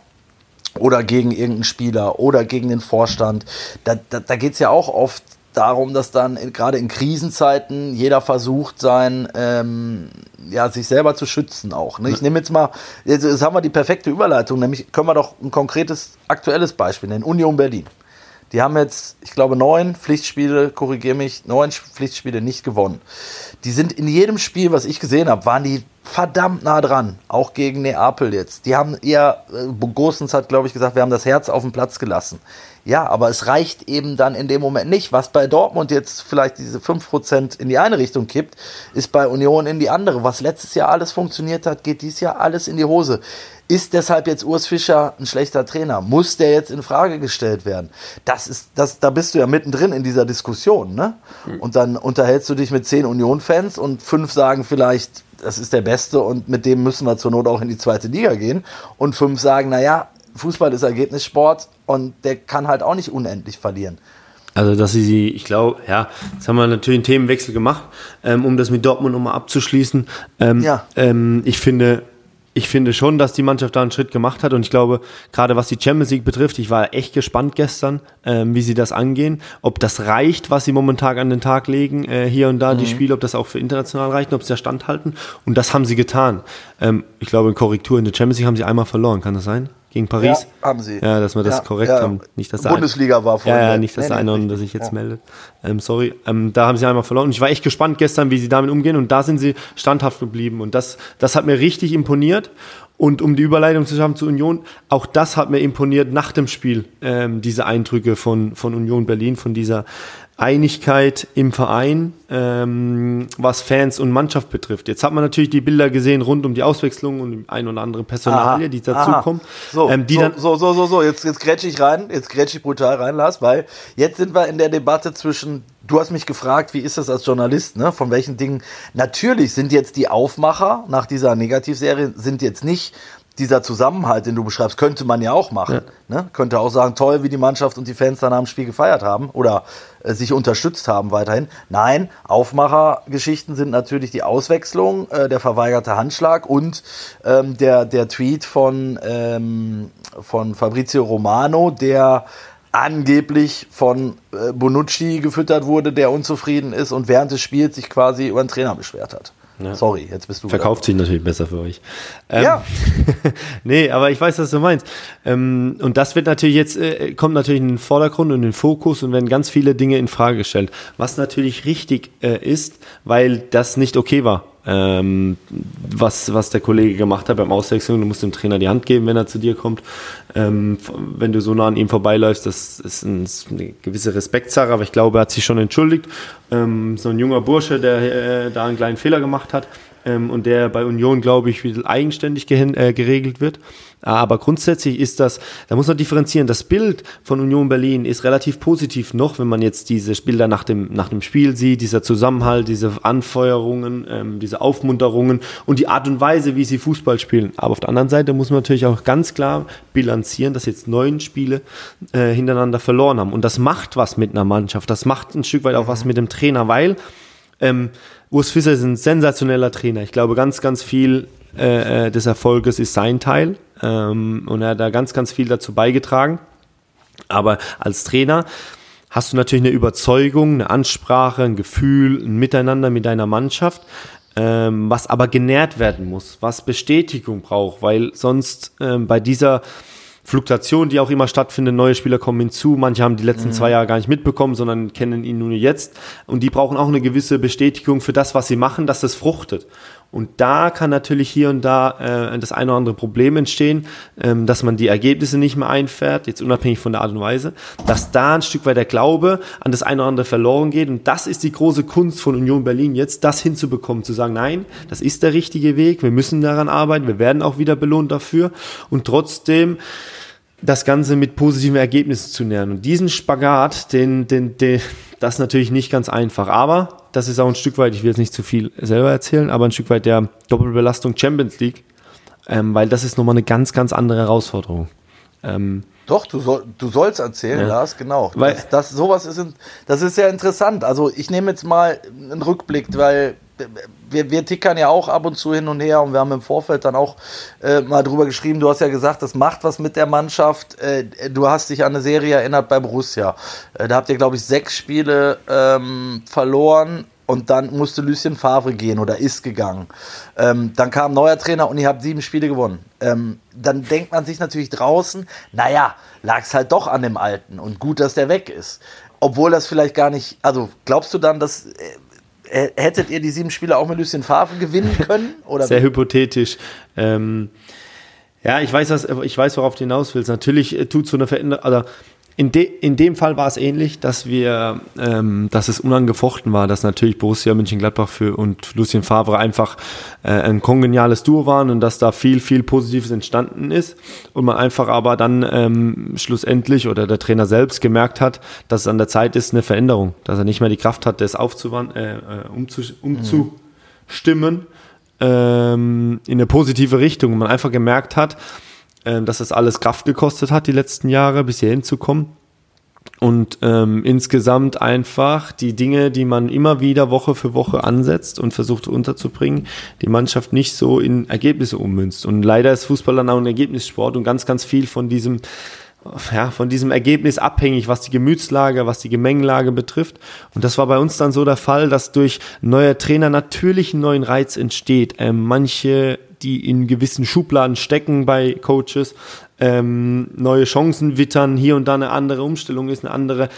oder gegen irgendeinen Spieler oder gegen den Vorstand. Da, da, da geht es ja auch oft darum, dass dann gerade in Krisenzeiten jeder versucht, sein, ähm, ja, sich selber zu schützen auch. Ne? Ich nehme jetzt mal, jetzt, jetzt haben wir die perfekte Überleitung, nämlich können wir doch ein konkretes, aktuelles Beispiel nennen. Union Berlin. Die haben jetzt, ich glaube, neun Pflichtspiele, korrigiere mich, neun Pflichtspiele nicht gewonnen. Die sind in jedem Spiel, was ich gesehen habe, waren die verdammt nah dran. Auch gegen Neapel jetzt. Die haben eher, äh, Gosens hat, glaube ich, gesagt, wir haben das Herz auf den Platz gelassen. Ja, aber es reicht eben dann in dem Moment nicht. Was bei Dortmund jetzt vielleicht diese 5% in die eine Richtung kippt, ist bei Union in die andere. Was letztes Jahr alles funktioniert hat, geht dieses Jahr alles in die Hose. Ist deshalb jetzt Urs Fischer ein schlechter Trainer? Muss der jetzt in Frage gestellt werden? Das ist, das, da bist du ja mittendrin in dieser Diskussion, ne? Und dann unterhältst du dich mit zehn Union-Fans und fünf sagen vielleicht, das ist der Beste und mit dem müssen wir zur Not auch in die zweite Liga gehen. Und fünf sagen, naja, Fußball ist Ergebnissport und der kann halt auch nicht unendlich verlieren. Also, dass sie sie, ich glaube, ja, jetzt haben wir natürlich einen Themenwechsel gemacht, ähm, um das mit Dortmund nochmal abzuschließen. Ähm, Ja. ähm, ich finde, ich finde schon, dass die Mannschaft da einen Schritt gemacht hat und ich glaube, gerade was die Champions League betrifft, ich war echt gespannt gestern, ähm, wie sie das angehen, ob das reicht, was sie momentan an den Tag legen, äh, hier und da mhm. die Spiele, ob das auch für international reicht, ob sie da standhalten und das haben sie getan. Ähm, ich glaube, in Korrektur in der Champions League haben sie einmal verloren, kann das sein? Gegen Paris? Ja, haben sie. Ja, dass wir das ja, korrekt ja. haben. Nicht, dass Bundesliga war vorhin. Ja, nicht, dass nee, einer, nee, der sich jetzt meldet. Ähm, sorry. Ähm, da haben sie einmal verloren. Und ich war echt gespannt gestern, wie sie damit umgehen. Und da sind sie standhaft geblieben. Und das, das hat mir richtig imponiert. Und um die Überleitung zu schaffen zur Union, auch das hat mir imponiert nach dem Spiel, ähm, diese Eindrücke von, von Union Berlin, von dieser Einigkeit im Verein, ähm, was Fans und Mannschaft betrifft. Jetzt hat man natürlich die Bilder gesehen rund um die Auswechslung und die ein oder andere Personalie, aha, die dazukommt. So, ähm, die so, dann so, so, so, so, jetzt, jetzt grätsche ich rein, jetzt grätsche ich brutal rein, Lars, weil jetzt sind wir in der Debatte zwischen, du hast mich gefragt, wie ist das als Journalist, ne? von welchen Dingen, natürlich sind jetzt die Aufmacher nach dieser Negativserie, sind jetzt nicht dieser Zusammenhalt, den du beschreibst, könnte man ja auch machen. Ja. Ne? Könnte auch sagen, toll, wie die Mannschaft und die Fans dann am Spiel gefeiert haben oder äh, sich unterstützt haben weiterhin. Nein, Aufmachergeschichten sind natürlich die Auswechslung, äh, der verweigerte Handschlag und ähm, der, der Tweet von, ähm, von Fabrizio Romano, der angeblich von äh, Bonucci gefüttert wurde, der unzufrieden ist und während des Spiels sich quasi über den Trainer beschwert hat. Ja. Sorry, jetzt bist du. Verkauft sich natürlich besser für euch. Ähm, ja. <laughs> nee, aber ich weiß, was du meinst. Ähm, und das wird natürlich jetzt, äh, kommt natürlich in den Vordergrund und in den Fokus und werden ganz viele Dinge in Frage gestellt. Was natürlich richtig äh, ist, weil das nicht okay war ähm, was, was der Kollege gemacht hat beim Auswechseln. Du musst dem Trainer die Hand geben, wenn er zu dir kommt. Ähm, wenn du so nah an ihm vorbeiläufst, das ist, ein, ist eine gewisse Respektsache, aber ich glaube, er hat sich schon entschuldigt. Ähm, so ein junger Bursche, der äh, da einen kleinen Fehler gemacht hat ähm, und der bei Union, glaube ich, eigenständig äh, geregelt wird. Aber grundsätzlich ist das, da muss man differenzieren. Das Bild von Union Berlin ist relativ positiv noch, wenn man jetzt diese Bilder nach dem, nach dem Spiel sieht, dieser Zusammenhalt, diese Anfeuerungen, ähm, diese Aufmunterungen und die Art und Weise, wie sie Fußball spielen. Aber auf der anderen Seite muss man natürlich auch ganz klar bilanzieren, dass jetzt neun Spiele äh, hintereinander verloren haben. Und das macht was mit einer Mannschaft. Das macht ein Stück weit auch was mit dem Trainer, weil ähm, Urs Fischer ist ein sensationeller Trainer. Ich glaube, ganz, ganz viel äh, äh des Erfolges ist sein Teil. Ähm, und er hat da ganz, ganz viel dazu beigetragen. Aber als Trainer hast du natürlich eine Überzeugung, eine Ansprache, ein Gefühl, ein Miteinander mit deiner Mannschaft, ähm, was aber genährt werden muss, was Bestätigung braucht, weil sonst ähm, bei dieser Fluktuation, die auch immer stattfindet, neue Spieler kommen hinzu, manche haben die letzten mhm. zwei Jahre gar nicht mitbekommen, sondern kennen ihn nur jetzt und die brauchen auch eine gewisse Bestätigung für das, was sie machen, dass das fruchtet. Und da kann natürlich hier und da äh, das eine oder andere Problem entstehen, ähm, dass man die Ergebnisse nicht mehr einfährt, jetzt unabhängig von der Art und Weise, dass da ein Stück weit der Glaube an das eine oder andere verloren geht. Und das ist die große Kunst von Union Berlin, jetzt das hinzubekommen, zu sagen, nein, das ist der richtige Weg, wir müssen daran arbeiten, wir werden auch wieder belohnt dafür. Und trotzdem das Ganze mit positiven Ergebnissen zu nähern. Und diesen Spagat, den, den, den, das ist natürlich nicht ganz einfach. Aber das ist auch ein Stück weit, ich will jetzt nicht zu viel selber erzählen, aber ein Stück weit der Doppelbelastung Champions League, ähm, weil das ist nochmal eine ganz, ganz andere Herausforderung. Ähm, doch, du, soll, du sollst erzählen, ja. Lars, genau. Weil, das, das, sowas ist, das ist sehr interessant. Also ich nehme jetzt mal einen Rückblick, weil wir, wir tickern ja auch ab und zu hin und her und wir haben im Vorfeld dann auch äh, mal drüber geschrieben. Du hast ja gesagt, das macht was mit der Mannschaft. Äh, du hast dich an eine Serie erinnert bei Borussia. Äh, da habt ihr, glaube ich, sechs Spiele ähm, verloren und dann musste Lucien Favre gehen oder ist gegangen. Ähm, dann kam ein neuer Trainer und ihr habt sieben Spiele gewonnen. Ähm, dann denkt man sich natürlich draußen, naja, lag es halt doch an dem Alten und gut, dass der weg ist. Obwohl das vielleicht gar nicht, also glaubst du dann, dass äh, hättet ihr die sieben Spiele auch mit Lucien Favre gewinnen <laughs> können? Oder Sehr hypothetisch. Ähm, ja, ich weiß, was, ich weiß, worauf du hinaus willst. Natürlich äh, tut so eine Veränderung, also in, de, in dem Fall war es ähnlich, dass wir, ähm, dass es unangefochten war, dass natürlich Borussia Mönchengladbach für und Lucien Favre einfach äh, ein kongeniales Duo waren und dass da viel, viel Positives entstanden ist und man einfach aber dann ähm, schlussendlich oder der Trainer selbst gemerkt hat, dass es an der Zeit ist, eine Veränderung, dass er nicht mehr die Kraft hat, das aufzuwand, äh, äh umzu, umzustimmen ähm, in eine positive Richtung. Und man einfach gemerkt hat, ähm, dass das alles Kraft gekostet hat, die letzten Jahre, bis hier hinzukommen. und ähm, insgesamt einfach die Dinge, die man immer wieder Woche für Woche ansetzt und versucht unterzubringen, die Mannschaft nicht so in Ergebnisse ummünzt. Und leider ist Fußball dann auch ein Ergebnissport und ganz, ganz viel von diesem ja, von diesem Ergebnis abhängig, was die Gemütslage, was die Gemengelage betrifft. Und das war bei uns dann so der Fall, dass durch neue Trainer natürlich einen neuen Reiz entsteht. Ähm, manche, die in gewissen Schubladen stecken bei Coaches, ähm, neue Chancen wittern, hier und da eine andere Umstellung ist, eine andere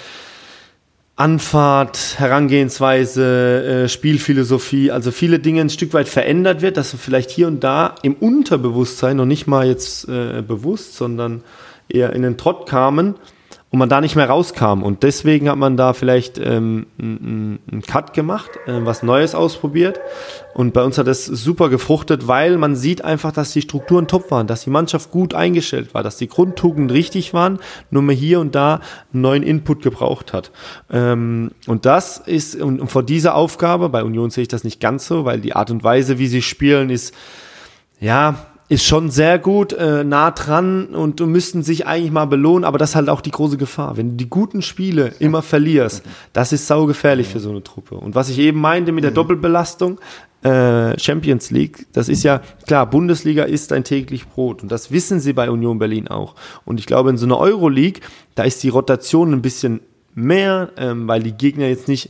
Anfahrt, Herangehensweise, äh, Spielphilosophie, also viele Dinge ein Stück weit verändert wird, dass vielleicht hier und da im Unterbewusstsein noch nicht mal jetzt äh, bewusst, sondern eher in den Trott kamen und man da nicht mehr rauskam. Und deswegen hat man da vielleicht ähm, einen Cut gemacht, äh, was Neues ausprobiert. Und bei uns hat das super gefruchtet, weil man sieht einfach, dass die Strukturen top waren, dass die Mannschaft gut eingestellt war, dass die Grundtugenden richtig waren, nur mal hier und da einen neuen Input gebraucht hat. Ähm, und das ist, und, und vor dieser Aufgabe, bei Union sehe ich das nicht ganz so, weil die Art und Weise, wie sie spielen, ist, ja, ist schon sehr gut, äh, nah dran und du müssten sich eigentlich mal belohnen, aber das ist halt auch die große Gefahr. Wenn du die guten Spiele immer verlierst, das ist saugefährlich für so eine Truppe. Und was ich eben meinte mit der mhm. Doppelbelastung, äh, Champions League, das ist ja, klar, Bundesliga ist ein täglich Brot und das wissen sie bei Union Berlin auch. Und ich glaube, in so einer Euroleague, da ist die Rotation ein bisschen mehr, ähm, weil die Gegner jetzt nicht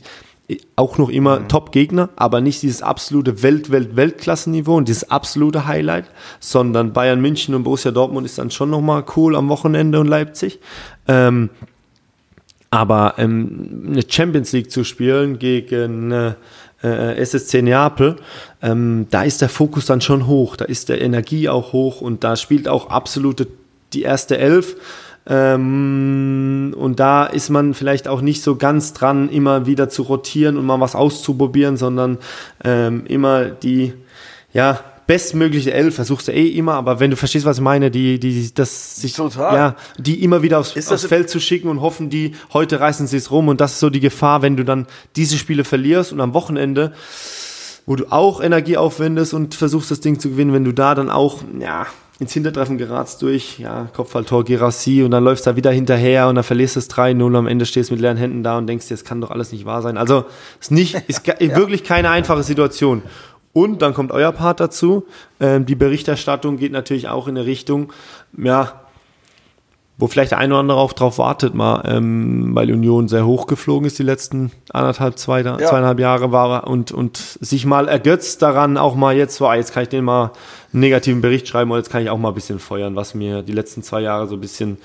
auch noch immer mhm. Top-Gegner, aber nicht dieses absolute Welt, Welt, Weltklasse-Niveau und dieses absolute Highlight, sondern Bayern München und Borussia Dortmund ist dann schon nochmal cool am Wochenende und Leipzig. Ähm, aber ähm, eine Champions League zu spielen gegen äh, äh SSC Neapel, ähm, da ist der Fokus dann schon hoch, da ist der Energie auch hoch und da spielt auch absolute die erste Elf ähm, und da ist man vielleicht auch nicht so ganz dran, immer wieder zu rotieren und mal was auszuprobieren, sondern ähm, immer die, ja, bestmögliche Elf versuchst du eh immer, aber wenn du verstehst, was ich meine, die, die, das sich, Total. ja, die immer wieder aufs, aufs Feld zu schicken und hoffen, die, heute reißen sie es rum und das ist so die Gefahr, wenn du dann diese Spiele verlierst und am Wochenende, wo du auch Energie aufwendest und versuchst das Ding zu gewinnen, wenn du da dann auch, ja, ins Hintertreffen geratst durch, ja, Kopfballtor, Gerassi und dann läufst du da wieder hinterher und dann verlierst du es 3-0 am Ende stehst du mit leeren Händen da und denkst dir, das kann doch alles nicht wahr sein. Also, ist nicht, <laughs> ist ja. wirklich keine einfache Situation. Und dann kommt euer Part dazu. Ähm, die Berichterstattung geht natürlich auch in eine Richtung, ja, wo vielleicht der eine oder andere auch drauf wartet, mal, ähm, weil Union sehr hoch geflogen ist die letzten anderthalb, zwei, ja. zweieinhalb Jahre war und, und sich mal ergötzt daran, auch mal jetzt, so, ah, jetzt kann ich den mal einen negativen Bericht schreiben oder jetzt kann ich auch mal ein bisschen feuern, was mir die letzten zwei Jahre so ein bisschen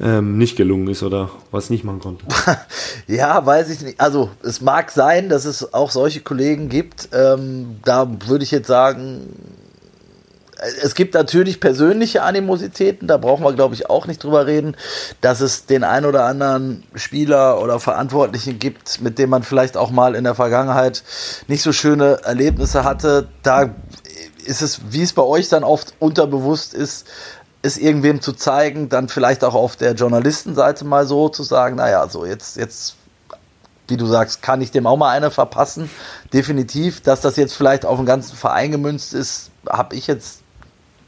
ähm, nicht gelungen ist oder was ich nicht machen konnte. <laughs> ja, weiß ich nicht. Also es mag sein, dass es auch solche Kollegen gibt. Ähm, da würde ich jetzt sagen, es gibt natürlich persönliche Animositäten, da brauchen wir, glaube ich, auch nicht drüber reden, dass es den ein oder anderen Spieler oder Verantwortlichen gibt, mit dem man vielleicht auch mal in der Vergangenheit nicht so schöne Erlebnisse hatte. Da ist es, wie es bei euch dann oft unterbewusst ist, es irgendwem zu zeigen, dann vielleicht auch auf der Journalistenseite mal so zu sagen, naja, so jetzt, jetzt wie du sagst, kann ich dem auch mal eine verpassen. Definitiv, dass das jetzt vielleicht auf den ganzen Verein gemünzt ist, habe ich jetzt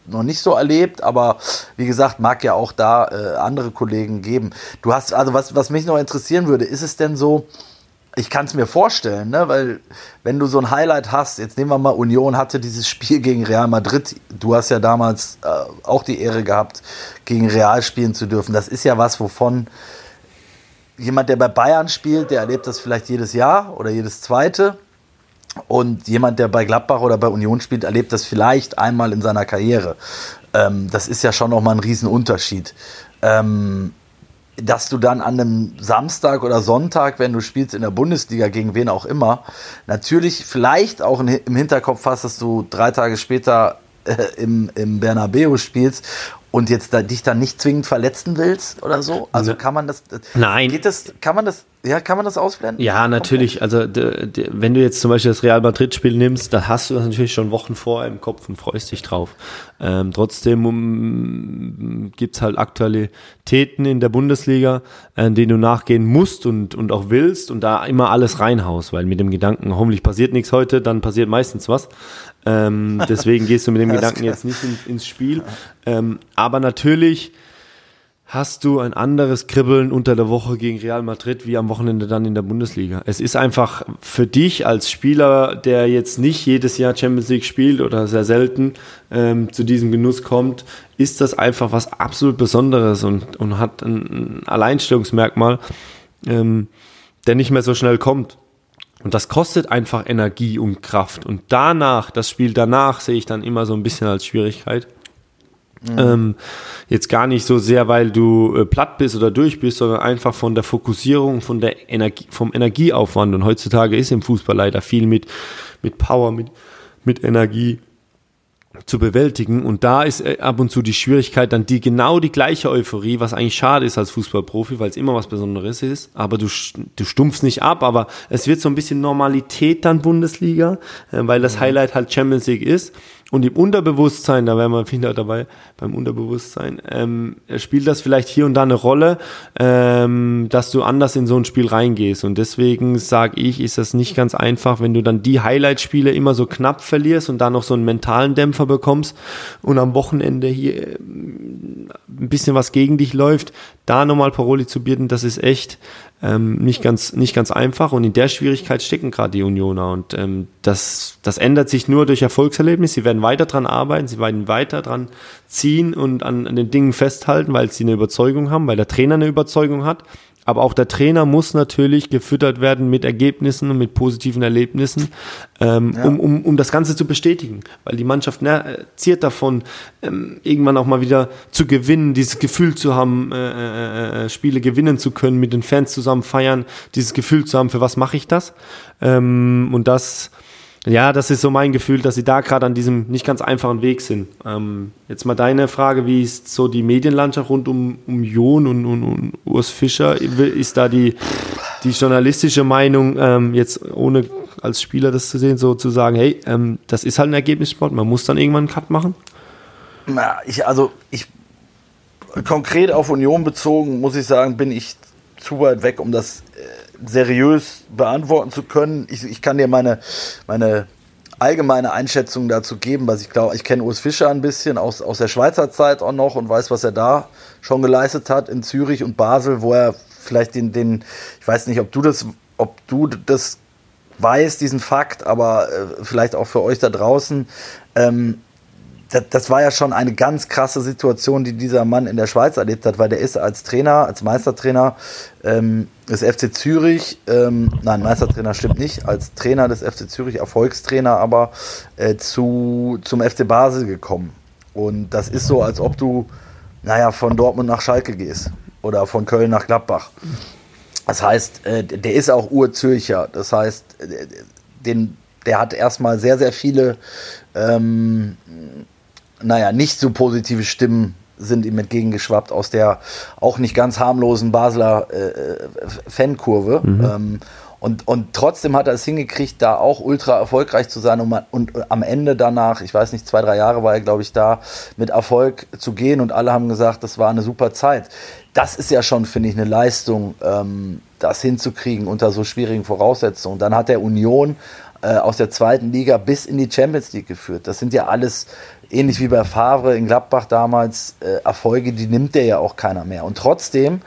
noch nicht so erlebt, aber wie gesagt, mag ja auch da äh, andere Kollegen geben. Du hast, also was, was mich noch interessieren würde, ist es denn so, ich kann es mir vorstellen, ne? weil wenn du so ein Highlight hast, jetzt nehmen wir mal Union hatte dieses Spiel gegen Real Madrid, du hast ja damals äh, auch die Ehre gehabt, gegen Real spielen zu dürfen. Das ist ja was, wovon jemand, der bei Bayern spielt, der erlebt das vielleicht jedes Jahr oder jedes zweite. Und jemand, der bei Gladbach oder bei Union spielt, erlebt das vielleicht einmal in seiner Karriere. Ähm, das ist ja schon nochmal ein Riesenunterschied. Ähm, dass du dann an einem Samstag oder Sonntag, wenn du spielst in der Bundesliga gegen wen auch immer, natürlich vielleicht auch im Hinterkopf hast, dass du drei Tage später äh, im, im Bernabeu spielst und jetzt da, dich dann nicht zwingend verletzen willst oder so? Also ne. kann man das. Nein. Geht das, kann man das, ja, kann man das ausblenden? Ja, natürlich. Also, wenn du jetzt zum Beispiel das Real Madrid-Spiel nimmst, da hast du das natürlich schon Wochen vorher im Kopf und freust dich drauf. Ähm, trotzdem um, gibt es halt Aktualitäten in der Bundesliga, äh, denen du nachgehen musst und, und auch willst und da immer alles reinhaust, weil mit dem Gedanken, hoffentlich passiert nichts heute, dann passiert meistens was. Ähm, deswegen gehst du mit dem <laughs> Gedanken jetzt nicht in, ins Spiel. Ähm, aber natürlich hast du ein anderes Kribbeln unter der Woche gegen Real Madrid wie am Wochenende dann in der Bundesliga. Es ist einfach für dich als Spieler, der jetzt nicht jedes Jahr Champions League spielt oder sehr selten ähm, zu diesem Genuss kommt, ist das einfach was absolut Besonderes und, und hat ein, ein Alleinstellungsmerkmal, ähm, der nicht mehr so schnell kommt. Und das kostet einfach Energie und Kraft. Und danach, das Spiel danach, sehe ich dann immer so ein bisschen als Schwierigkeit. Mhm. Ähm, jetzt gar nicht so sehr, weil du äh, platt bist oder durch bist, sondern einfach von der Fokussierung, von der Energie, vom Energieaufwand. Und heutzutage ist im Fußball leider viel mit, mit Power, mit, mit Energie zu bewältigen. Und da ist äh, ab und zu die Schwierigkeit, dann die genau die gleiche Euphorie, was eigentlich schade ist als Fußballprofi, weil es immer was Besonderes ist. Aber du, du stumpfst nicht ab, aber es wird so ein bisschen Normalität dann Bundesliga, äh, weil das Highlight halt Champions League ist. Und im Unterbewusstsein, da wären wir wieder dabei, beim Unterbewusstsein, ähm, spielt das vielleicht hier und da eine Rolle, ähm, dass du anders in so ein Spiel reingehst. Und deswegen sage ich, ist das nicht ganz einfach, wenn du dann die Highlight-Spiele immer so knapp verlierst und dann noch so einen mentalen Dämpfer bekommst und am Wochenende hier ähm, ein bisschen was gegen dich läuft, da nochmal Paroli zu bieten, das ist echt ähm, nicht, ganz, nicht ganz einfach. Und in der Schwierigkeit stecken gerade die Unioner. Und ähm, das, das ändert sich nur durch Erfolgserlebnis. Sie werden weiter dran arbeiten, sie werden weiter dran ziehen und an, an den Dingen festhalten, weil sie eine Überzeugung haben, weil der Trainer eine Überzeugung hat. Aber auch der Trainer muss natürlich gefüttert werden mit Ergebnissen und mit positiven Erlebnissen, ähm, ja. um, um, um das Ganze zu bestätigen. Weil die Mannschaft ne, ziert davon, ähm, irgendwann auch mal wieder zu gewinnen, dieses Gefühl zu haben, äh, äh, äh, Spiele gewinnen zu können, mit den Fans zusammen feiern, dieses Gefühl zu haben, für was mache ich das? Ähm, und das ja, das ist so mein Gefühl, dass sie da gerade an diesem nicht ganz einfachen Weg sind. Ähm, jetzt mal deine Frage, wie ist so die Medienlandschaft rund um, um Jon und, und, und Urs Fischer? Ist da die, die journalistische Meinung, ähm, jetzt ohne als Spieler das zu sehen, so zu sagen, hey, ähm, das ist halt ein Ergebnissport, man muss dann irgendwann einen Cut machen? Na, ich, also ich konkret auf Union bezogen, muss ich sagen, bin ich zu weit weg, um das seriös beantworten zu können. Ich, ich kann dir meine, meine allgemeine Einschätzung dazu geben, was ich glaube, ich kenne Urs Fischer ein bisschen aus, aus der Schweizer Zeit auch noch und weiß, was er da schon geleistet hat in Zürich und Basel, wo er vielleicht den, den ich weiß nicht, ob du das, ob du das weißt, diesen Fakt, aber äh, vielleicht auch für euch da draußen, ähm, das, das, war ja schon eine ganz krasse Situation, die dieser Mann in der Schweiz erlebt hat, weil der ist als Trainer, als Meistertrainer ähm, des FC Zürich, ähm, nein, Meistertrainer stimmt nicht, als Trainer des FC Zürich, Erfolgstrainer, aber äh, zu, zum FC Basel gekommen. Und das ist so, als ob du, naja, von Dortmund nach Schalke gehst oder von Köln nach Gladbach. Das heißt, äh, der ist auch Urzürcher. Das heißt, äh, den, der hat erstmal sehr, sehr viele ähm, naja, nicht so positive Stimmen sind ihm entgegengeschwappt aus der auch nicht ganz harmlosen Basler äh, äh, Fankurve. Mhm. Ähm, und, und trotzdem hat er es hingekriegt, da auch ultra erfolgreich zu sein und, man, und am Ende danach, ich weiß nicht, zwei, drei Jahre war er, glaube ich, da, mit Erfolg zu gehen und alle haben gesagt, das war eine super Zeit. Das ist ja schon, finde ich, eine Leistung, ähm, das hinzukriegen unter so schwierigen Voraussetzungen. Dann hat der Union äh, aus der zweiten Liga bis in die Champions League geführt. Das sind ja alles ähnlich wie bei Favre in Gladbach damals, äh, Erfolge, die nimmt der ja auch keiner mehr. Und trotzdem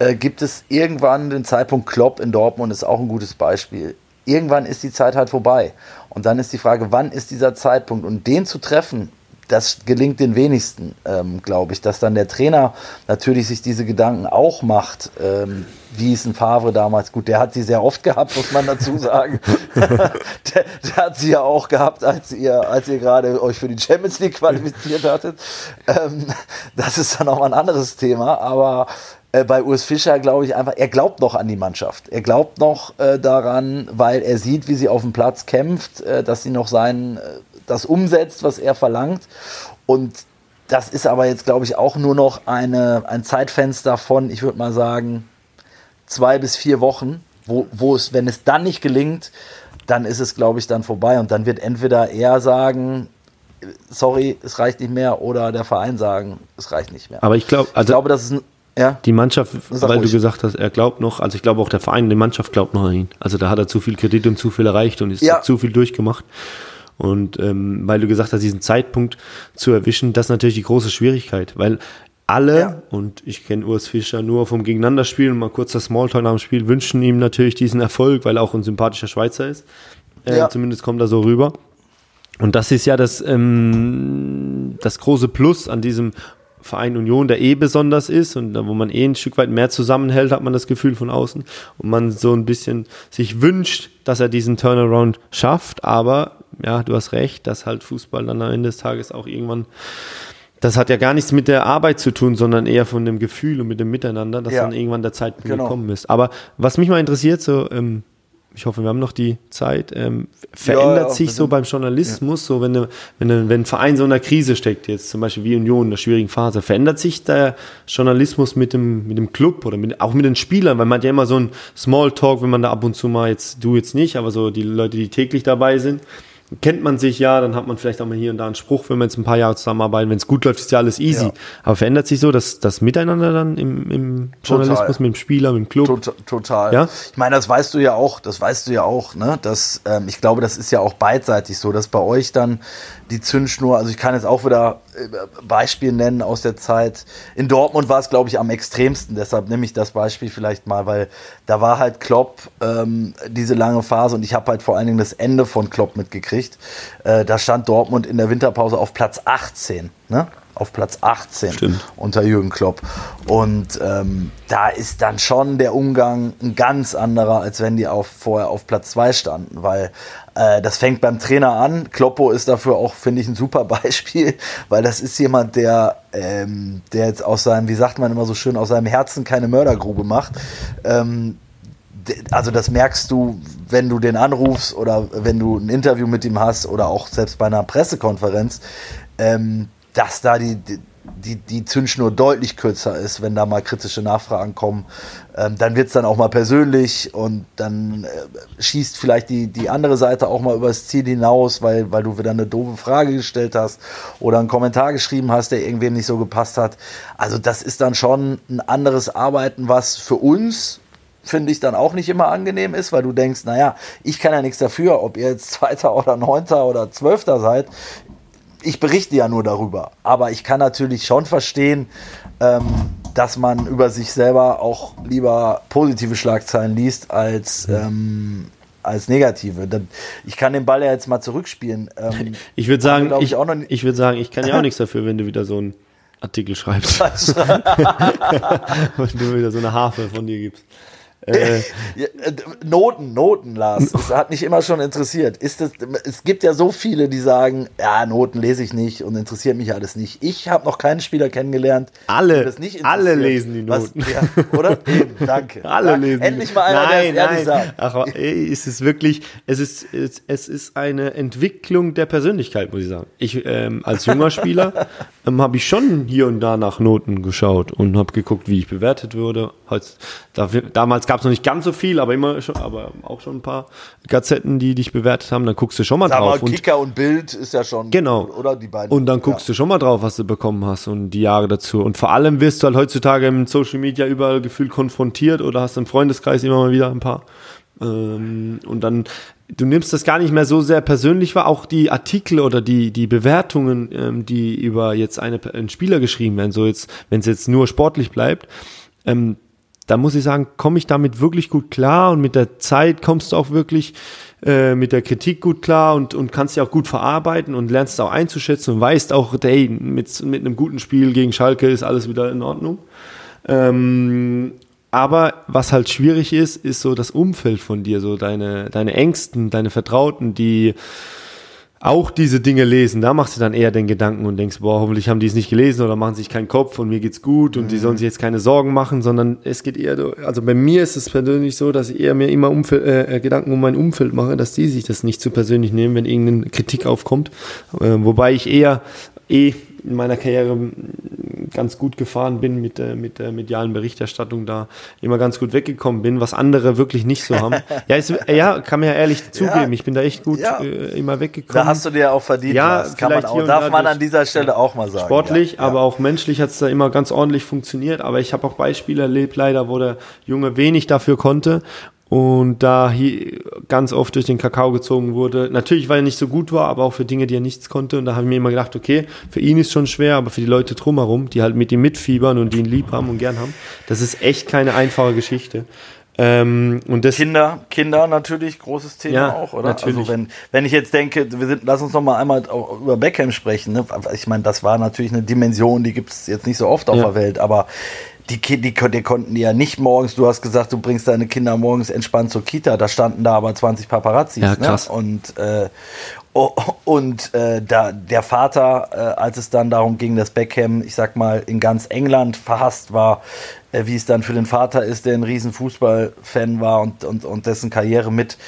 äh, gibt es irgendwann den Zeitpunkt, Klopp in Dortmund ist auch ein gutes Beispiel. Irgendwann ist die Zeit halt vorbei. Und dann ist die Frage, wann ist dieser Zeitpunkt? Und den zu treffen, das gelingt den wenigsten, ähm, glaube ich, dass dann der Trainer natürlich sich diese Gedanken auch macht, ähm, wie es ein Favre damals, gut, der hat sie sehr oft gehabt, muss man dazu sagen. <laughs> der, der, hat sie ja auch gehabt, als ihr, als ihr gerade euch für die Champions League qualifiziert hattet. Ähm, das ist dann auch ein anderes Thema, aber äh, bei Urs Fischer glaube ich einfach, er glaubt noch an die Mannschaft. Er glaubt noch äh, daran, weil er sieht, wie sie auf dem Platz kämpft, äh, dass sie noch seinen äh, das umsetzt, was er verlangt. Und das ist aber jetzt, glaube ich, auch nur noch eine, ein Zeitfenster von, ich würde mal sagen, zwei bis vier Wochen, wo, wo es, wenn es dann nicht gelingt, dann ist es, glaube ich, dann vorbei. Und dann wird entweder er sagen, sorry, es reicht nicht mehr, oder der Verein sagen, es reicht nicht mehr. Aber ich, glaub, also ich glaube, das ist ein ja. Die Mannschaft, weil ruhig. du gesagt hast, er glaubt noch, also ich glaube auch der Verein, die Mannschaft glaubt noch an ihn. Also da hat er zu viel Kredit und zu viel erreicht und ist ja. zu viel durchgemacht. Und ähm, weil du gesagt hast, diesen Zeitpunkt zu erwischen, das ist natürlich die große Schwierigkeit, weil alle, Ja. und ich kenne Urs Fischer nur vom Gegeneinanderspielen, mal kurz das Smalltalk nach dem Spiel, wünschen ihm natürlich diesen Erfolg, weil er auch ein sympathischer Schweizer ist. Äh, Ja. Zumindest kommt er so rüber. Und das ist ja das, ähm, das große Plus an diesem Verein Union, der eh besonders ist und wo man eh ein Stück weit mehr zusammenhält, hat man das Gefühl von außen. Und man so ein bisschen sich wünscht, dass er diesen Turnaround schafft. Aber ja, du hast recht, dass halt Fußball dann am Ende des Tages auch irgendwann das hat ja gar nichts mit der Arbeit zu tun, sondern eher von dem Gefühl und mit dem Miteinander, dass Ja. dann irgendwann der Zeitpunkt Genau. gekommen ist. Aber was mich mal interessiert, so, ähm, ich hoffe, wir haben noch die Zeit, ähm, verändert ja, sich so beim Journalismus, so wenn, eine, wenn, eine, wenn ein Verein so in einer Krise steckt, jetzt zum Beispiel wie Union in einer schwierigen Phase, verändert sich der Journalismus mit dem, mit dem Club oder mit, auch mit den Spielern, weil man hat ja immer so ein Smalltalk, wenn man da ab und zu mal jetzt, du jetzt nicht, aber so die Leute, die täglich dabei sind, kennt man sich ja, dann hat man vielleicht auch mal hier und da einen Spruch, wenn wir jetzt ein paar Jahre zusammenarbeiten. Wenn es gut läuft, ist ja alles easy. Ja. Aber verändert sich so, dass das Miteinander dann im, im Total. Journalismus mit dem Spieler, mit dem Club? Tot, total. Ja? Ich meine, das weißt du ja auch, das weißt du ja auch, ne? Das, ähm, ich glaube, das ist ja auch beidseitig so, dass bei euch dann die Zündschnur, also ich kann jetzt auch wieder Beispiel nennen aus der Zeit. In Dortmund war es, glaube ich, am extremsten, deshalb nehme ich das Beispiel vielleicht mal, weil da war halt Klopp ähm, diese lange Phase und ich habe halt vor allen Dingen das Ende von Klopp mitgekriegt. Äh, da stand Dortmund in der Winterpause auf Platz 18, ne? Auf Platz 18 Stimmt. unter Jürgen Klopp. Und ähm, da ist dann schon der Umgang ein ganz anderer, als wenn die auf, vorher auf Platz 2 standen, weil äh, das fängt beim Trainer an. Kloppo ist dafür auch, finde ich, ein super <laughs> Beispiel, weil das ist jemand, der, ähm, der jetzt aus seinem, wie sagt man immer so schön, aus seinem Herzen keine Mördergrube macht. Ähm, also das merkst du, wenn du den anrufst oder wenn du ein Interview mit ihm hast oder auch selbst bei einer Pressekonferenz, ähm, dass da die, die, die Zündschnur deutlich kürzer ist, wenn da mal kritische Nachfragen kommen. Ähm, dann wird es dann auch mal persönlich und dann äh, schießt vielleicht die, die andere Seite auch mal übers Ziel hinaus, weil, weil du wieder eine doofe Frage gestellt hast oder einen Kommentar geschrieben hast, der irgendwem nicht so gepasst hat. Also das ist dann schon ein anderes Arbeiten, was für uns finde ich dann auch nicht immer angenehm ist, weil du denkst, naja, ich kann ja nichts dafür, ob ihr jetzt <laughs> Zweiter oder Neunter oder Zwölfter seid. Ich berichte ja nur darüber. Aber ich kann natürlich schon verstehen, ähm, dass man über sich selber auch lieber positive Schlagzeilen liest als, ähm, als negative. Ich kann den Ball ja jetzt mal zurückspielen. Ähm, <laughs> Ich würde sagen, ich, nicht- ich würde sagen, ich kann ja auch <laughs> nichts dafür, wenn du wieder so einen Artikel schreibst. <laughs> wenn du wieder so eine Harfe von dir gibst. Äh, <laughs> äh, Noten, Noten, Lars. <laughs> Das hat mich immer schon interessiert. Ist das, es gibt ja so viele, die sagen, ja, Noten lese ich nicht und interessiert mich alles nicht. Ich habe noch keinen Spieler kennengelernt. Alle, den das nicht alle lesen die Was- Noten. ja, oder? <laughs> Eben, danke. Alle Ja, lesen. Endlich mal einer, nein, der es ehrlich nein. sagt. Ach, ey, es ist wirklich, es ist, es, es ist eine Entwicklung der Persönlichkeit, muss ich sagen. Ich ähm, als junger Spieler ähm, habe ich schon hier und da nach Noten geschaut und habe geguckt, wie ich bewertet würde. Dafür, damals gab es noch nicht ganz so viel, aber immer schon, aber auch schon ein paar Gazetten, die dich bewertet haben. Dann guckst du schon mal Sag mal, drauf. und, Kicker und Bild ist ja schon. Genau. Oder die beiden. und dann guckst du schon mal drauf, was du bekommen hast und die Jahre dazu. Und vor allem wirst du halt heutzutage im Social Media überall gefühlt konfrontiert oder hast im Freundeskreis immer mal wieder ein paar. Ähm, und dann, du nimmst das gar nicht mehr so sehr persönlich wahr. Auch die Artikel oder die, die Bewertungen, ähm, die über jetzt eine, einen Spieler geschrieben werden, so jetzt, wenn es jetzt nur sportlich bleibt, ähm, da muss ich sagen, komme ich damit wirklich gut klar und mit der Zeit kommst du auch wirklich äh, mit der Kritik gut klar und, und kannst sie auch gut verarbeiten und lernst es auch einzuschätzen und weißt auch, hey, mit, mit einem guten Spiel gegen Schalke ist alles wieder in Ordnung. Ähm, aber was halt schwierig ist, ist so das Umfeld von dir, so deine, deine Ängsten, deine Vertrauten, die auch diese Dinge lesen, da machst du dann eher den Gedanken und denkst, boah, hoffentlich haben die es nicht gelesen oder machen sich keinen Kopf und mir geht's gut und die sollen sich jetzt keine Sorgen machen, sondern es geht eher, so- also bei mir ist es persönlich so, dass ich eher mir immer Umfeld, äh, äh, Gedanken um mein Umfeld mache, dass die sich das nicht zu persönlich nehmen, wenn irgendeine Kritik aufkommt, äh, wobei ich eher eh in meiner Karriere ganz gut gefahren bin mit der, mit der medialen Berichterstattung da immer ganz gut weggekommen bin, was andere wirklich nicht so haben. <laughs> ja, ist, ja, kann mir ja ehrlich zugeben, ich bin da echt gut Ja. äh, immer weggekommen. Da hast du dir auch verdient. Ja, Lars. kann man auch, darf da man an dieser Stelle auch mal sagen. Sportlich, ja, aber auch menschlich hat es da immer ganz ordentlich funktioniert. Aber ich habe auch Beispiele erlebt, leider, wo der Junge wenig dafür konnte und da hier ganz oft durch den Kakao gezogen wurde. Natürlich, weil er nicht so gut war, aber auch für Dinge, die er nichts konnte. Und da habe ich mir immer gedacht, okay, für ihn ist schon schwer, aber für die Leute drumherum, die halt mit ihm mitfiebern und die ihn lieb haben und gern haben, das ist echt keine einfache Geschichte. Ähm, und das Kinder, Kinder natürlich, großes Thema ja, auch, oder? Natürlich. Also wenn, wenn ich jetzt denke, wir sind, lass uns noch mal einmal über Beckham sprechen. Ne? Ich meine, das war natürlich eine Dimension, die gibt es jetzt nicht so oft auf ja. der Welt, aber die, die, die konnten ja nicht morgens, du hast gesagt, du bringst deine Kinder morgens entspannt zur Kita, da standen da aber 20 Paparazzis. Ja, ne? krass. Ne? Und, äh, und äh, da, der Vater, äh, als es dann darum ging, dass Beckham, ich sag mal, in ganz England verhasst war, äh, wie es dann für den Vater ist, der ein riesen Fußballfan war und, und, und dessen Karriere mit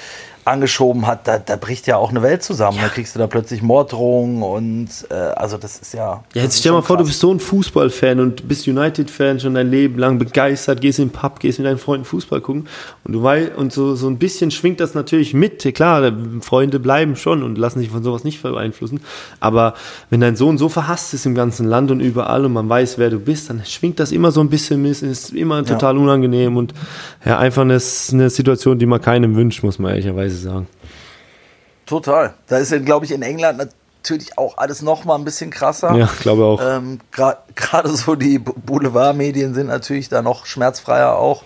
angeschoben hat, da, da bricht ja auch eine Welt zusammen. Ja. Da kriegst du da plötzlich Morddrohungen und äh, also das ist ja. Ja, jetzt stell mal vor, du bist so ein Fußballfan und bist United-Fan schon dein Leben lang begeistert, gehst in den Pub, gehst mit deinen Freunden Fußball gucken und du weißt, und so, so ein bisschen schwingt das natürlich mit. Klar, Freunde bleiben schon und lassen sich von sowas nicht beeinflussen. Aber wenn dein Sohn so verhasst ist im ganzen Land und überall und man weiß, wer du bist, dann schwingt das immer so ein bisschen mit, ist immer total ja. unangenehm und ja, einfach eine, eine Situation, die man keinem wünscht, muss man ehrlicherweise fairerweise sagen. Total. Da ist, glaube ich, in England natürlich auch alles noch mal ein bisschen krasser. Ja, glaube auch. Ähm, Gerade so die Boulevardmedien sind natürlich da noch schmerzfreier auch.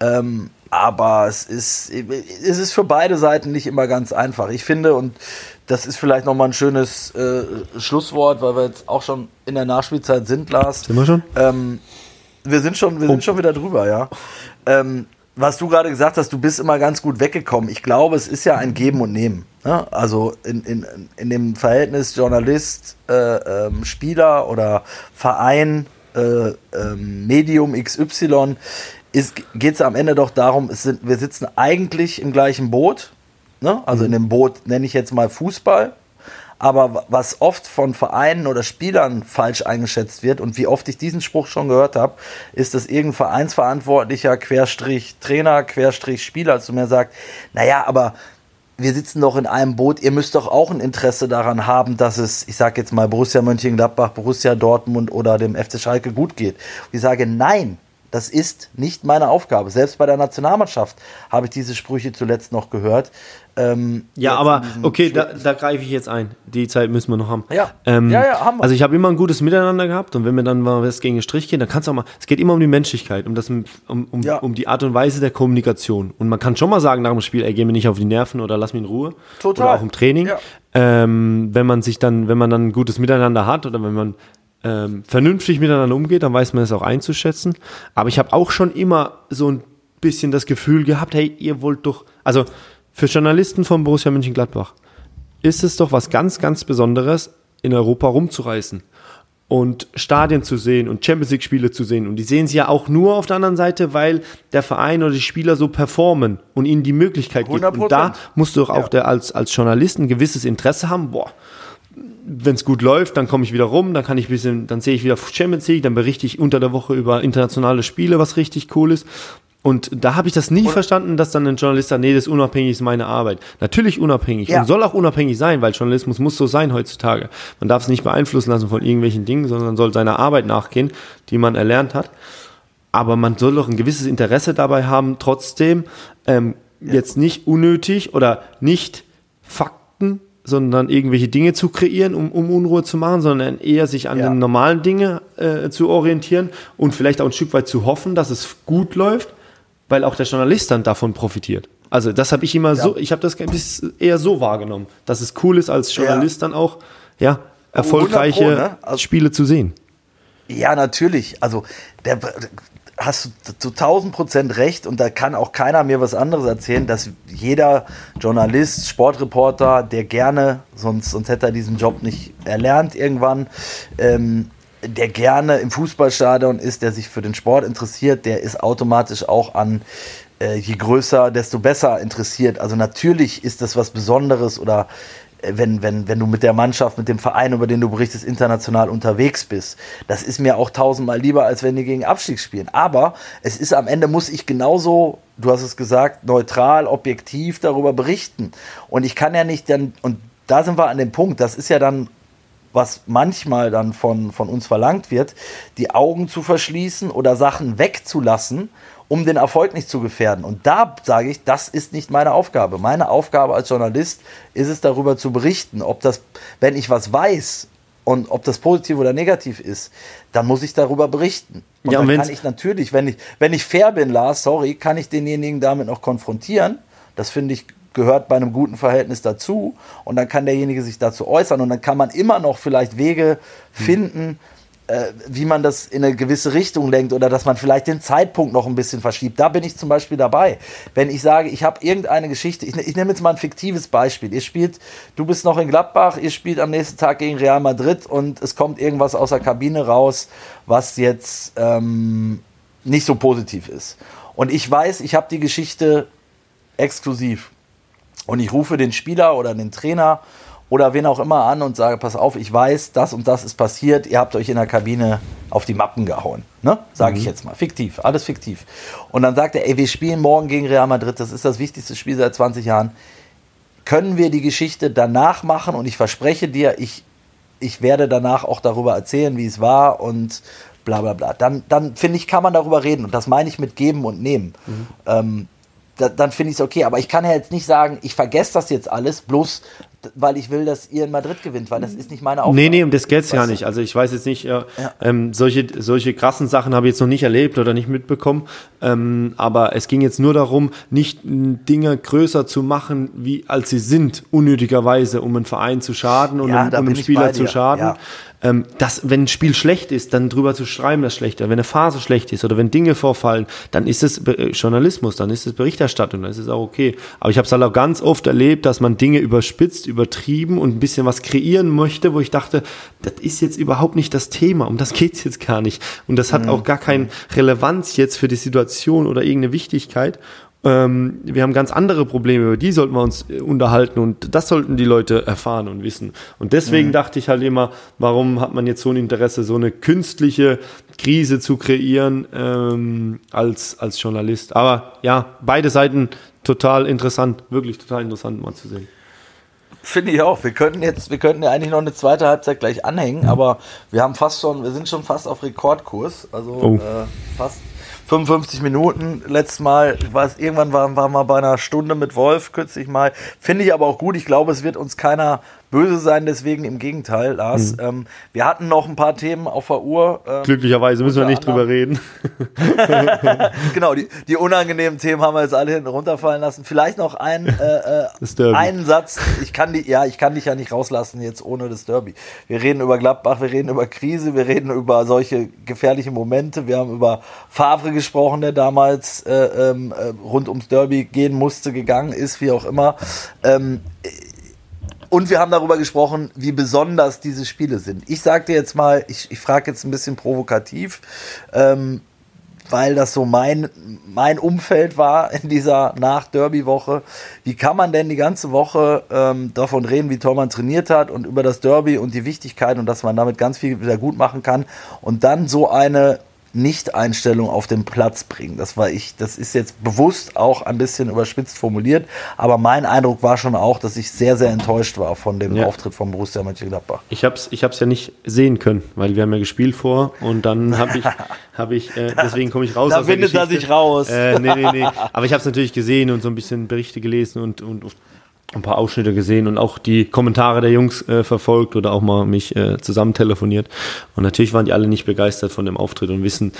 Ähm, aber es ist, es ist für beide Seiten nicht immer ganz einfach. Ich finde, und das ist vielleicht noch mal ein schönes äh, Schlusswort, weil wir jetzt auch schon in der Nachspielzeit sind, Lars. Sind wir schon? Ähm, wir sind schon, wir oh. sind schon wieder drüber, ja. Ähm, was du gerade gesagt hast, du bist immer ganz gut weggekommen. Ich glaube, es ist ja ein Geben und Nehmen. Ne? Also in, in, in dem Verhältnis Journalist, äh, ähm, Spieler oder Verein, äh, ähm, Medium XY, geht es am Ende doch darum, sind, wir sitzen eigentlich im gleichen Boot. Ne? Also mhm. in dem Boot nenne ich jetzt mal Fußball. Aber was oft von Vereinen oder Spielern falsch eingeschätzt wird und wie oft ich diesen Spruch schon gehört habe, ist, dass irgendein Vereinsverantwortlicher, Querstrich Trainer, Querstrich Spieler zu mir sagt, naja, aber wir sitzen doch in einem Boot, ihr müsst doch auch ein Interesse daran haben, dass es, ich sage jetzt mal Borussia Mönchengladbach, Borussia Dortmund oder dem FC Schalke gut geht. Und ich sage, nein, das ist nicht meine Aufgabe. Selbst bei der Nationalmannschaft habe ich diese Sprüche zuletzt noch gehört. Ähm, ja, aber okay, da, da greife ich jetzt ein. Die Zeit müssen wir noch haben. Ja, ähm, ja, ja haben wir. Also ich habe immer ein gutes Miteinander gehabt und wenn wir dann mal was gegen den Strich gehen, dann kannst du auch mal, es geht immer um die Menschlichkeit, um, das, um, um, ja. um die Art und Weise der Kommunikation. Und man kann schon mal sagen nach dem Spiel, ey, geh mir nicht auf die Nerven oder lass mich in Ruhe. Total. Oder auch im Training. Ja. Ähm, wenn man sich dann, wenn man dann ein gutes Miteinander hat oder wenn man ähm, vernünftig miteinander umgeht, dann weiß man es auch einzuschätzen. Aber ich habe auch schon immer so ein bisschen das Gefühl gehabt, hey, ihr wollt doch, also für Journalisten von Borussia Mönchengladbach ist es doch was ganz, ganz Besonderes, in Europa rumzureisen und Stadien zu sehen und Champions League Spiele zu sehen. Und die sehen sie ja auch nur auf der anderen Seite, weil der Verein oder die Spieler so performen und ihnen die Möglichkeit gibt. Und da musst du doch auch ja. der, als, als Journalist ein gewisses Interesse haben. Boah, wenn es gut läuft, dann komme ich wieder rum, dann kann ich bisschen, dann sehe ich wieder Champions League, dann berichte ich unter der Woche über internationale Spiele, was richtig cool ist. Und da habe ich das nie und verstanden, dass dann ein Journalist sagt, nee, das ist unabhängig, ist meine Arbeit. Natürlich unabhängig ja. und soll auch unabhängig sein, weil Journalismus muss so sein heutzutage. Man darf es nicht beeinflussen lassen von irgendwelchen Dingen, sondern soll seiner Arbeit nachgehen, die man erlernt hat. Aber man soll doch ein gewisses Interesse dabei haben, trotzdem ähm, ja. jetzt nicht unnötig oder nicht Fakten sondern irgendwelche Dinge zu kreieren, um, um Unruhe zu machen, sondern eher sich an ja. den normalen Dingen äh, zu orientieren und vielleicht auch ein Stück weit zu hoffen, dass es gut läuft, weil auch der Journalist dann davon profitiert. Also das habe ich immer ja. so, ich habe das eher so wahrgenommen, dass es cool ist als Journalist ja. dann auch, ja, erfolgreiche Pro, ne? also, Spiele zu sehen. Ja, natürlich. Also der, hast du zu 1000 Prozent recht und da kann auch keiner mir was anderes erzählen, dass jeder Journalist, Sportreporter, der gerne, sonst, sonst hätte er diesen Job nicht erlernt irgendwann, ähm, der gerne im Fußballstadion ist, der sich für den Sport interessiert, der ist automatisch auch an äh, je größer, desto besser interessiert. Also natürlich ist das was Besonderes oder wenn, wenn, wenn du mit der Mannschaft, mit dem Verein, über den du berichtest, international unterwegs bist. Das ist mir auch tausendmal lieber, als wenn die gegen Abstieg spielen. Aber es ist am Ende, muss ich genauso, du hast es gesagt, neutral, objektiv darüber berichten. Und ich kann ja nicht dann, und da sind wir an dem Punkt, das ist ja dann was manchmal dann von, von uns verlangt wird, die Augen zu verschließen oder Sachen wegzulassen, um den Erfolg nicht zu gefährden. Und da sage ich, das ist nicht meine Aufgabe. Meine Aufgabe als Journalist ist es, darüber zu berichten, ob das, wenn ich was weiß und ob das positiv oder negativ ist, dann muss ich darüber berichten. Und Ja, und dann kann ich natürlich, wenn ich, wenn ich fair bin, Lars, sorry, kann ich denjenigen damit noch konfrontieren. Das finde ich gehört bei einem guten Verhältnis dazu. Und dann kann derjenige sich dazu äußern. Und dann kann man immer noch vielleicht Wege finden, äh, wie man das in eine gewisse Richtung lenkt oder dass man vielleicht den Zeitpunkt noch ein bisschen verschiebt. Da bin ich zum Beispiel dabei. Wenn ich sage, ich habe irgendeine Geschichte, ich, ich nehme jetzt mal ein fiktives Beispiel. Ihr spielt, du bist noch in Gladbach, ihr spielt am nächsten Tag gegen Real Madrid und es kommt irgendwas aus der Kabine raus, was jetzt ähm, nicht so positiv ist. Und ich weiß, ich habe die Geschichte exklusiv. Und ich rufe den Spieler oder den Trainer oder wen auch immer an und sage, pass auf, ich weiß, das und das ist passiert, ihr habt euch in der Kabine auf die Mappen gehauen. Ne? Sage ich jetzt mal. Fiktiv, alles fiktiv. Und dann sagt er, ey, wir spielen morgen gegen Real Madrid, das ist das wichtigste Spiel seit 20 Jahren. Können wir die Geschichte danach machen? Und ich verspreche dir, ich, ich werde danach auch darüber erzählen, wie es war und bla bla bla. Dann, dann finde ich, kann man darüber reden. Und das meine ich mit geben und nehmen. Ähm, da, dann finde ich es okay. Aber ich kann ja jetzt nicht sagen, ich vergesse das jetzt alles, bloß weil ich will, dass ihr in Madrid gewinnt, weil das ist nicht meine Aufgabe. Nee, nee, um das geht's Weißt du? nicht. Also ich weiß jetzt nicht, äh, Ja. ähm, solche, solche krassen Sachen habe ich jetzt noch nicht erlebt oder nicht mitbekommen. Ähm, aber es ging jetzt nur darum, nicht m, Dinge größer zu machen, wie als sie sind, unnötigerweise, um einen Verein zu schaden und Ja, um, da um einem Spieler zu schaden. Ja. Ähm, dass, wenn ein Spiel schlecht ist, dann drüber zu schreiben, das schlechter. Wenn eine Phase schlecht ist oder wenn Dinge vorfallen, dann ist es äh, Journalismus, dann ist es Berichterstattung, dann ist es auch okay. Aber ich habe es halt auch ganz oft erlebt, dass man Dinge überspitzt, übertrieben und ein bisschen was kreieren möchte, wo ich dachte, das ist jetzt überhaupt nicht das Thema, um das <laughs> geht's jetzt gar nicht. Und das hat auch gar keine Relevanz jetzt für die Situation oder irgendeine Wichtigkeit. Ähm, wir haben ganz andere Probleme, über die sollten wir uns äh, unterhalten und das sollten die Leute erfahren und wissen. Und deswegen dachte ich halt immer, warum hat man jetzt so ein Interesse, so eine künstliche Krise zu kreieren ähm, als, als Journalist. Aber ja, beide Seiten total interessant, wirklich total interessant mal zu sehen. Finde ich auch. Wir könnten jetzt, wir könnten ja eigentlich noch eine zweite Halbzeit gleich anhängen, aber wir haben fast schon, wir sind schon fast auf Rekordkurs. Also Oh. äh, fast 55 Minuten. Letztes Mal, ich weiß, irgendwann waren, waren wir bei einer Stunde mit Wolf kürzlich mal. Finde ich aber auch gut. Ich glaube, es wird uns keiner böse sein, deswegen im Gegenteil, Lars. Ähm, wir hatten noch ein paar Themen auf der Uhr. Ähm, Glücklicherweise müssen wir nicht drüber reden. <laughs> genau, die, die unangenehmen Themen haben wir jetzt alle hinten runterfallen lassen. Vielleicht noch ein, äh, äh, einen Satz. Ich kann die, ja, ich kann dich ja nicht rauslassen jetzt ohne das Derby. Wir reden über Gladbach, wir reden über Krise, wir reden über solche gefährliche Momente. Wir haben über Favre gesprochen, der damals äh, ähm, äh, rund ums Derby gehen musste, gegangen ist, wie auch immer. Ähm, und wir haben darüber gesprochen, wie besonders diese Spiele sind. Ich dir jetzt mal, ich, ich frage jetzt ein bisschen provokativ, ähm, weil das so mein, mein Umfeld war in dieser Nach-Derby-Woche. Wie kann man denn die ganze Woche ähm, davon reden, wie toll man trainiert hat und über das Derby und die Wichtigkeit und dass man damit ganz viel wieder gut machen kann und dann so eine Nicht-Einstellung auf den Platz bringen. Das war ich, das ist jetzt bewusst auch ein bisschen überspitzt formuliert, aber mein Eindruck war schon auch, dass ich sehr, sehr enttäuscht war von dem Ja. Auftritt von Borussia Mönchengladbach. Ich hab's, ich hab's ja nicht sehen können, weil wir haben ja gespielt vor und dann habe ich, <laughs> habe ich, äh, deswegen komme ich raus. Da aus findet er sich raus. Äh, nee, nee, nee. <laughs> Aber ich habe es natürlich gesehen und so ein bisschen Berichte gelesen und, und ein paar Ausschnitte gesehen und auch die Kommentare der Jungs äh, verfolgt oder auch mal mich äh, zusammen telefoniert. Und natürlich waren die alle nicht begeistert von dem Auftritt und wissen.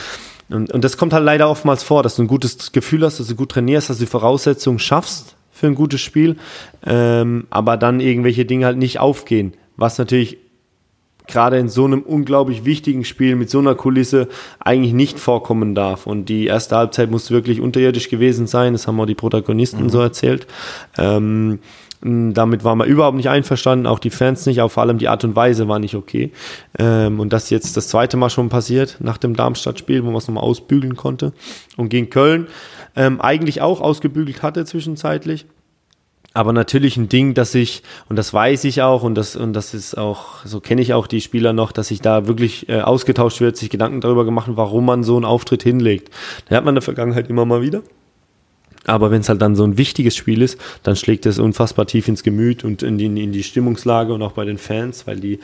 Und, und das kommt halt leider oftmals vor, dass du ein gutes Gefühl hast, dass du gut trainierst, dass du die Voraussetzungen schaffst für ein gutes Spiel, ähm, aber dann irgendwelche Dinge halt nicht aufgehen. Was natürlich gerade in so einem unglaublich wichtigen Spiel mit so einer Kulisse eigentlich nicht vorkommen darf. Und die erste Halbzeit muss wirklich unterirdisch gewesen sein. Das haben auch die Protagonisten so erzählt. Ähm, damit waren wir überhaupt nicht einverstanden, auch die Fans nicht, auch vor allem die Art und Weise war nicht okay. Ähm, und das jetzt das zweite Mal schon passiert nach dem Darmstadt-Spiel, wo man es nochmal ausbügeln konnte. Und gegen Köln ähm, eigentlich auch ausgebügelt hatte zwischenzeitlich. Aber natürlich ein Ding, dass ich, und das weiß ich auch, und das, und das ist auch, so kenne ich auch die Spieler noch, dass sich da wirklich äh, ausgetauscht wird, sich Gedanken darüber gemacht, warum man so einen Auftritt hinlegt. Da hat man in der Vergangenheit immer mal wieder. Aber wenn es halt dann so ein wichtiges Spiel ist, dann schlägt es unfassbar tief ins Gemüt und in die, in die Stimmungslage und auch bei den Fans, weil die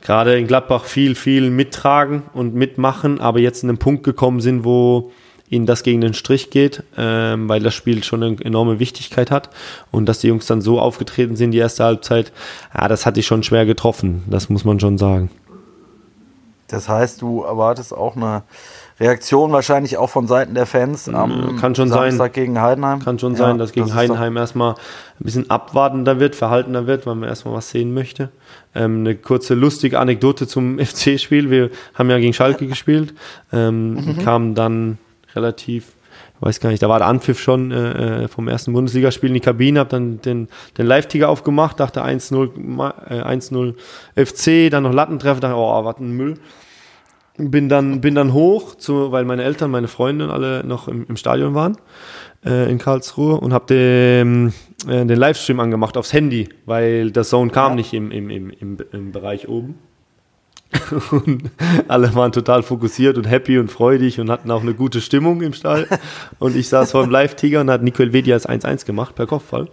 gerade in Gladbach viel, viel mittragen und mitmachen, aber jetzt in einen Punkt gekommen sind, wo ihnen das gegen den Strich geht, ähm, weil das Spiel schon eine enorme Wichtigkeit hat. Und dass die Jungs dann so aufgetreten sind, die erste Halbzeit, ja, das hat die schon schwer getroffen, das muss man schon sagen. Das heißt, du erwartest auch eine Reaktion wahrscheinlich auch von Seiten der Fans am Kann schon Samstag sein. gegen Heidenheim. Kann schon Ja, sein, dass gegen das Heidenheim erstmal ein bisschen abwartender wird, verhaltener wird, weil man erstmal was sehen möchte. Ähm, eine kurze lustige Anekdote zum <laughs> FC-Spiel. Wir haben ja gegen Schalke gespielt, ähm, Mhm. kamen dann relativ, ich weiß gar nicht, da war der Anpfiff schon äh, äh, vom ersten Bundesligaspiel in die Kabine, hab dann den, den Live-Ticker aufgemacht, dachte 1-0 Ma- äh, 1-0 FC, dann noch Lattentreffer, dachte, oh, was ein Müll bin dann, bin dann hoch, zu, weil meine Eltern, meine Freunde alle noch im, im Stadion waren äh, in Karlsruhe und habe den, äh, den Livestream angemacht aufs Handy, weil der Zone kam Ja. nicht im, im, im, im, im Bereich oben. <laughs> Und alle waren total fokussiert und happy und freudig und hatten auch eine gute Stimmung im Stall. Und ich saß vor dem Live-Tiger und hat Nicole Wedi als 1-1 gemacht per Kopfball.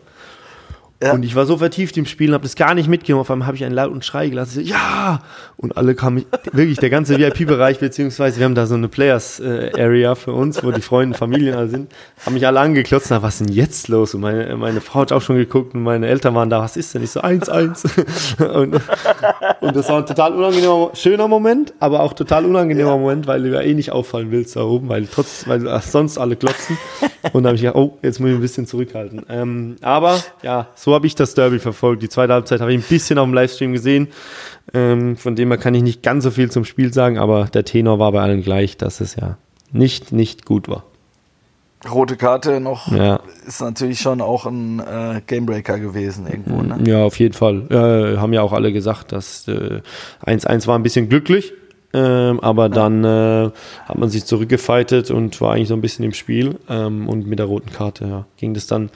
Ja. Und ich war so vertieft im Spiel und habe das gar nicht mitgenommen. Auf einmal habe ich einen lauten Schrei gelassen. Ich so, ja! Und alle kamen, wirklich der ganze VIP-Bereich, beziehungsweise wir haben da so eine Players-Area für uns, wo die Freunde, Familien alle sind, haben mich alle angeklotzt. Na, was ist denn jetzt los? Und meine, meine Frau hat auch schon geguckt und meine Eltern waren da. Was ist denn? Ich so, 1-1. <laughs> und, und das war ein total unangenehmer, schöner Moment, aber auch total unangenehmer Moment, weil du ja eh nicht auffallen willst da oben, weil trotz, weil sonst alle klotzen. Und da habe ich gedacht, oh, jetzt muss ich ein bisschen zurückhalten. Ähm, aber ja, so habe ich das Derby verfolgt. Die zweite Halbzeit habe ich ein bisschen auf dem Livestream gesehen. Ähm, von dem her kann ich nicht ganz so viel zum Spiel sagen, aber der Tenor war bei allen gleich, dass es ja nicht, nicht gut war. Rote Karte noch Ja. ist natürlich schon auch ein äh, Gamebreaker gewesen irgendwo. Ne? Ja, auf jeden Fall. Äh, haben ja auch alle gesagt, dass äh, 1-1 war ein bisschen glücklich. Ähm, aber dann äh, hat man sich zurückgefightet und war eigentlich so ein bisschen im Spiel. Ähm, und mit der roten Karte ja, ging das dann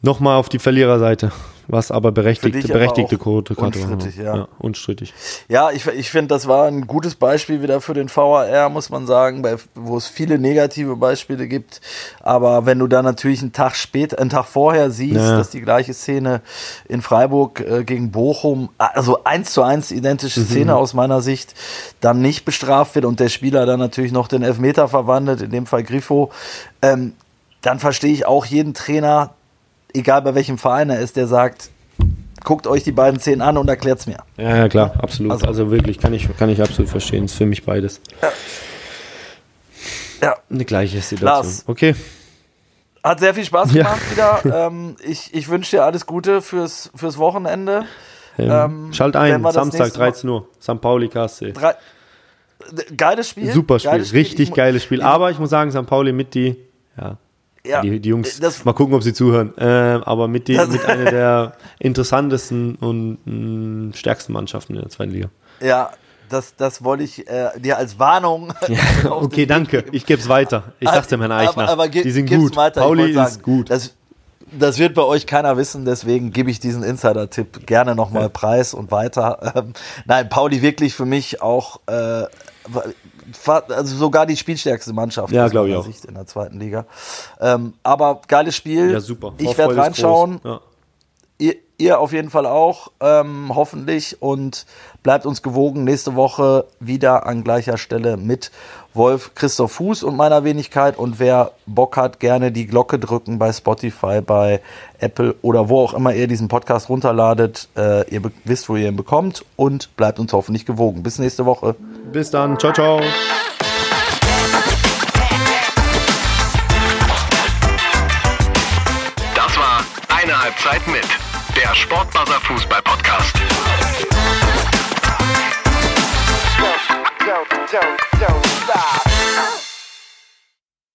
nochmal auf die Verliererseite. Was aber berechtigte, aber berechtigte Karte war. unstrittig, ja. unstrittig. Ja, ich, ich finde, das war ein gutes Beispiel wieder für den VAR, muss man sagen, bei, wo es viele negative Beispiele gibt. Aber wenn du dann natürlich einen Tag später, einen Tag vorher siehst, Ja. dass die gleiche Szene in Freiburg äh, gegen Bochum, also eins zu eins identische Szene aus meiner Sicht, dann nicht bestraft wird und der Spieler dann natürlich noch den Elfmeter verwandelt, in dem Fall Grifo, ähm, dann verstehe ich auch jeden Trainer, egal bei welchem Verein er ist, der sagt, guckt euch die beiden Szenen an und erklärt's mir. Ja, ja, klar, absolut. Also- Also, wirklich, kann ich, kann ich absolut verstehen. Ist für mich beides. Ja, Eine gleiche Situation. Lars. Okay. Hat sehr viel Spaß Ja. gemacht wieder. <laughs> ähm, ich ich wünsche dir alles Gute fürs, fürs Wochenende. Ähm, Ähm, Schalt ein, Samstag nächste Mal- 13 Uhr. St. Pauli KSC. Drei, geiles Spiel. Super Spiel, Geiles richtig Ich- geiles Spiel. Aber ich muss sagen, St. Pauli mit die, ja, Ja, die, die Jungs, Das, mal gucken, ob sie zuhören, ähm, aber mit, die, Das- mit einer <laughs> der interessantesten und mh, stärksten Mannschaften in der zweiten Liga. ja, das, das wollte ich äh, dir als Warnung. <laughs> den Okay, danke. geben. Ich gebe es weiter. Ich sag's dem Herrn Eichner. Aber, aber ge- die sind gut. Weiter. Pauli sagen, ist gut. Das, das wird bei euch keiner wissen, deswegen gebe ich diesen Insider-Tipp gerne nochmal Ja. preis und weiter. <laughs> Ähm, nein, Pauli wirklich für mich auch, äh, also sogar die spielstärkste Mannschaft Ja, aus glaub ich meiner auch. Sicht in der zweiten Liga. Ähm, aber geiles Spiel. ja, super. Ich werde reinschauen. Ja. Ihr, ihr auf jeden Fall auch, ähm, hoffentlich. Und bleibt uns gewogen. Nächste Woche wieder an gleicher Stelle mit Wolf Christoph Fuß und meiner Wenigkeit. Und wer Bock hat, gerne die Glocke drücken bei Spotify, bei Apple oder wo auch immer ihr diesen Podcast runterladet. Äh, ihr wisst, wo ihr ihn bekommt. Und bleibt uns hoffentlich gewogen. Bis nächste Woche. Bis dann. Ciao, ciao. Das war eine Halbzeit mit der Sportbuzzer Fußball Podcast. Don't, don't, don't.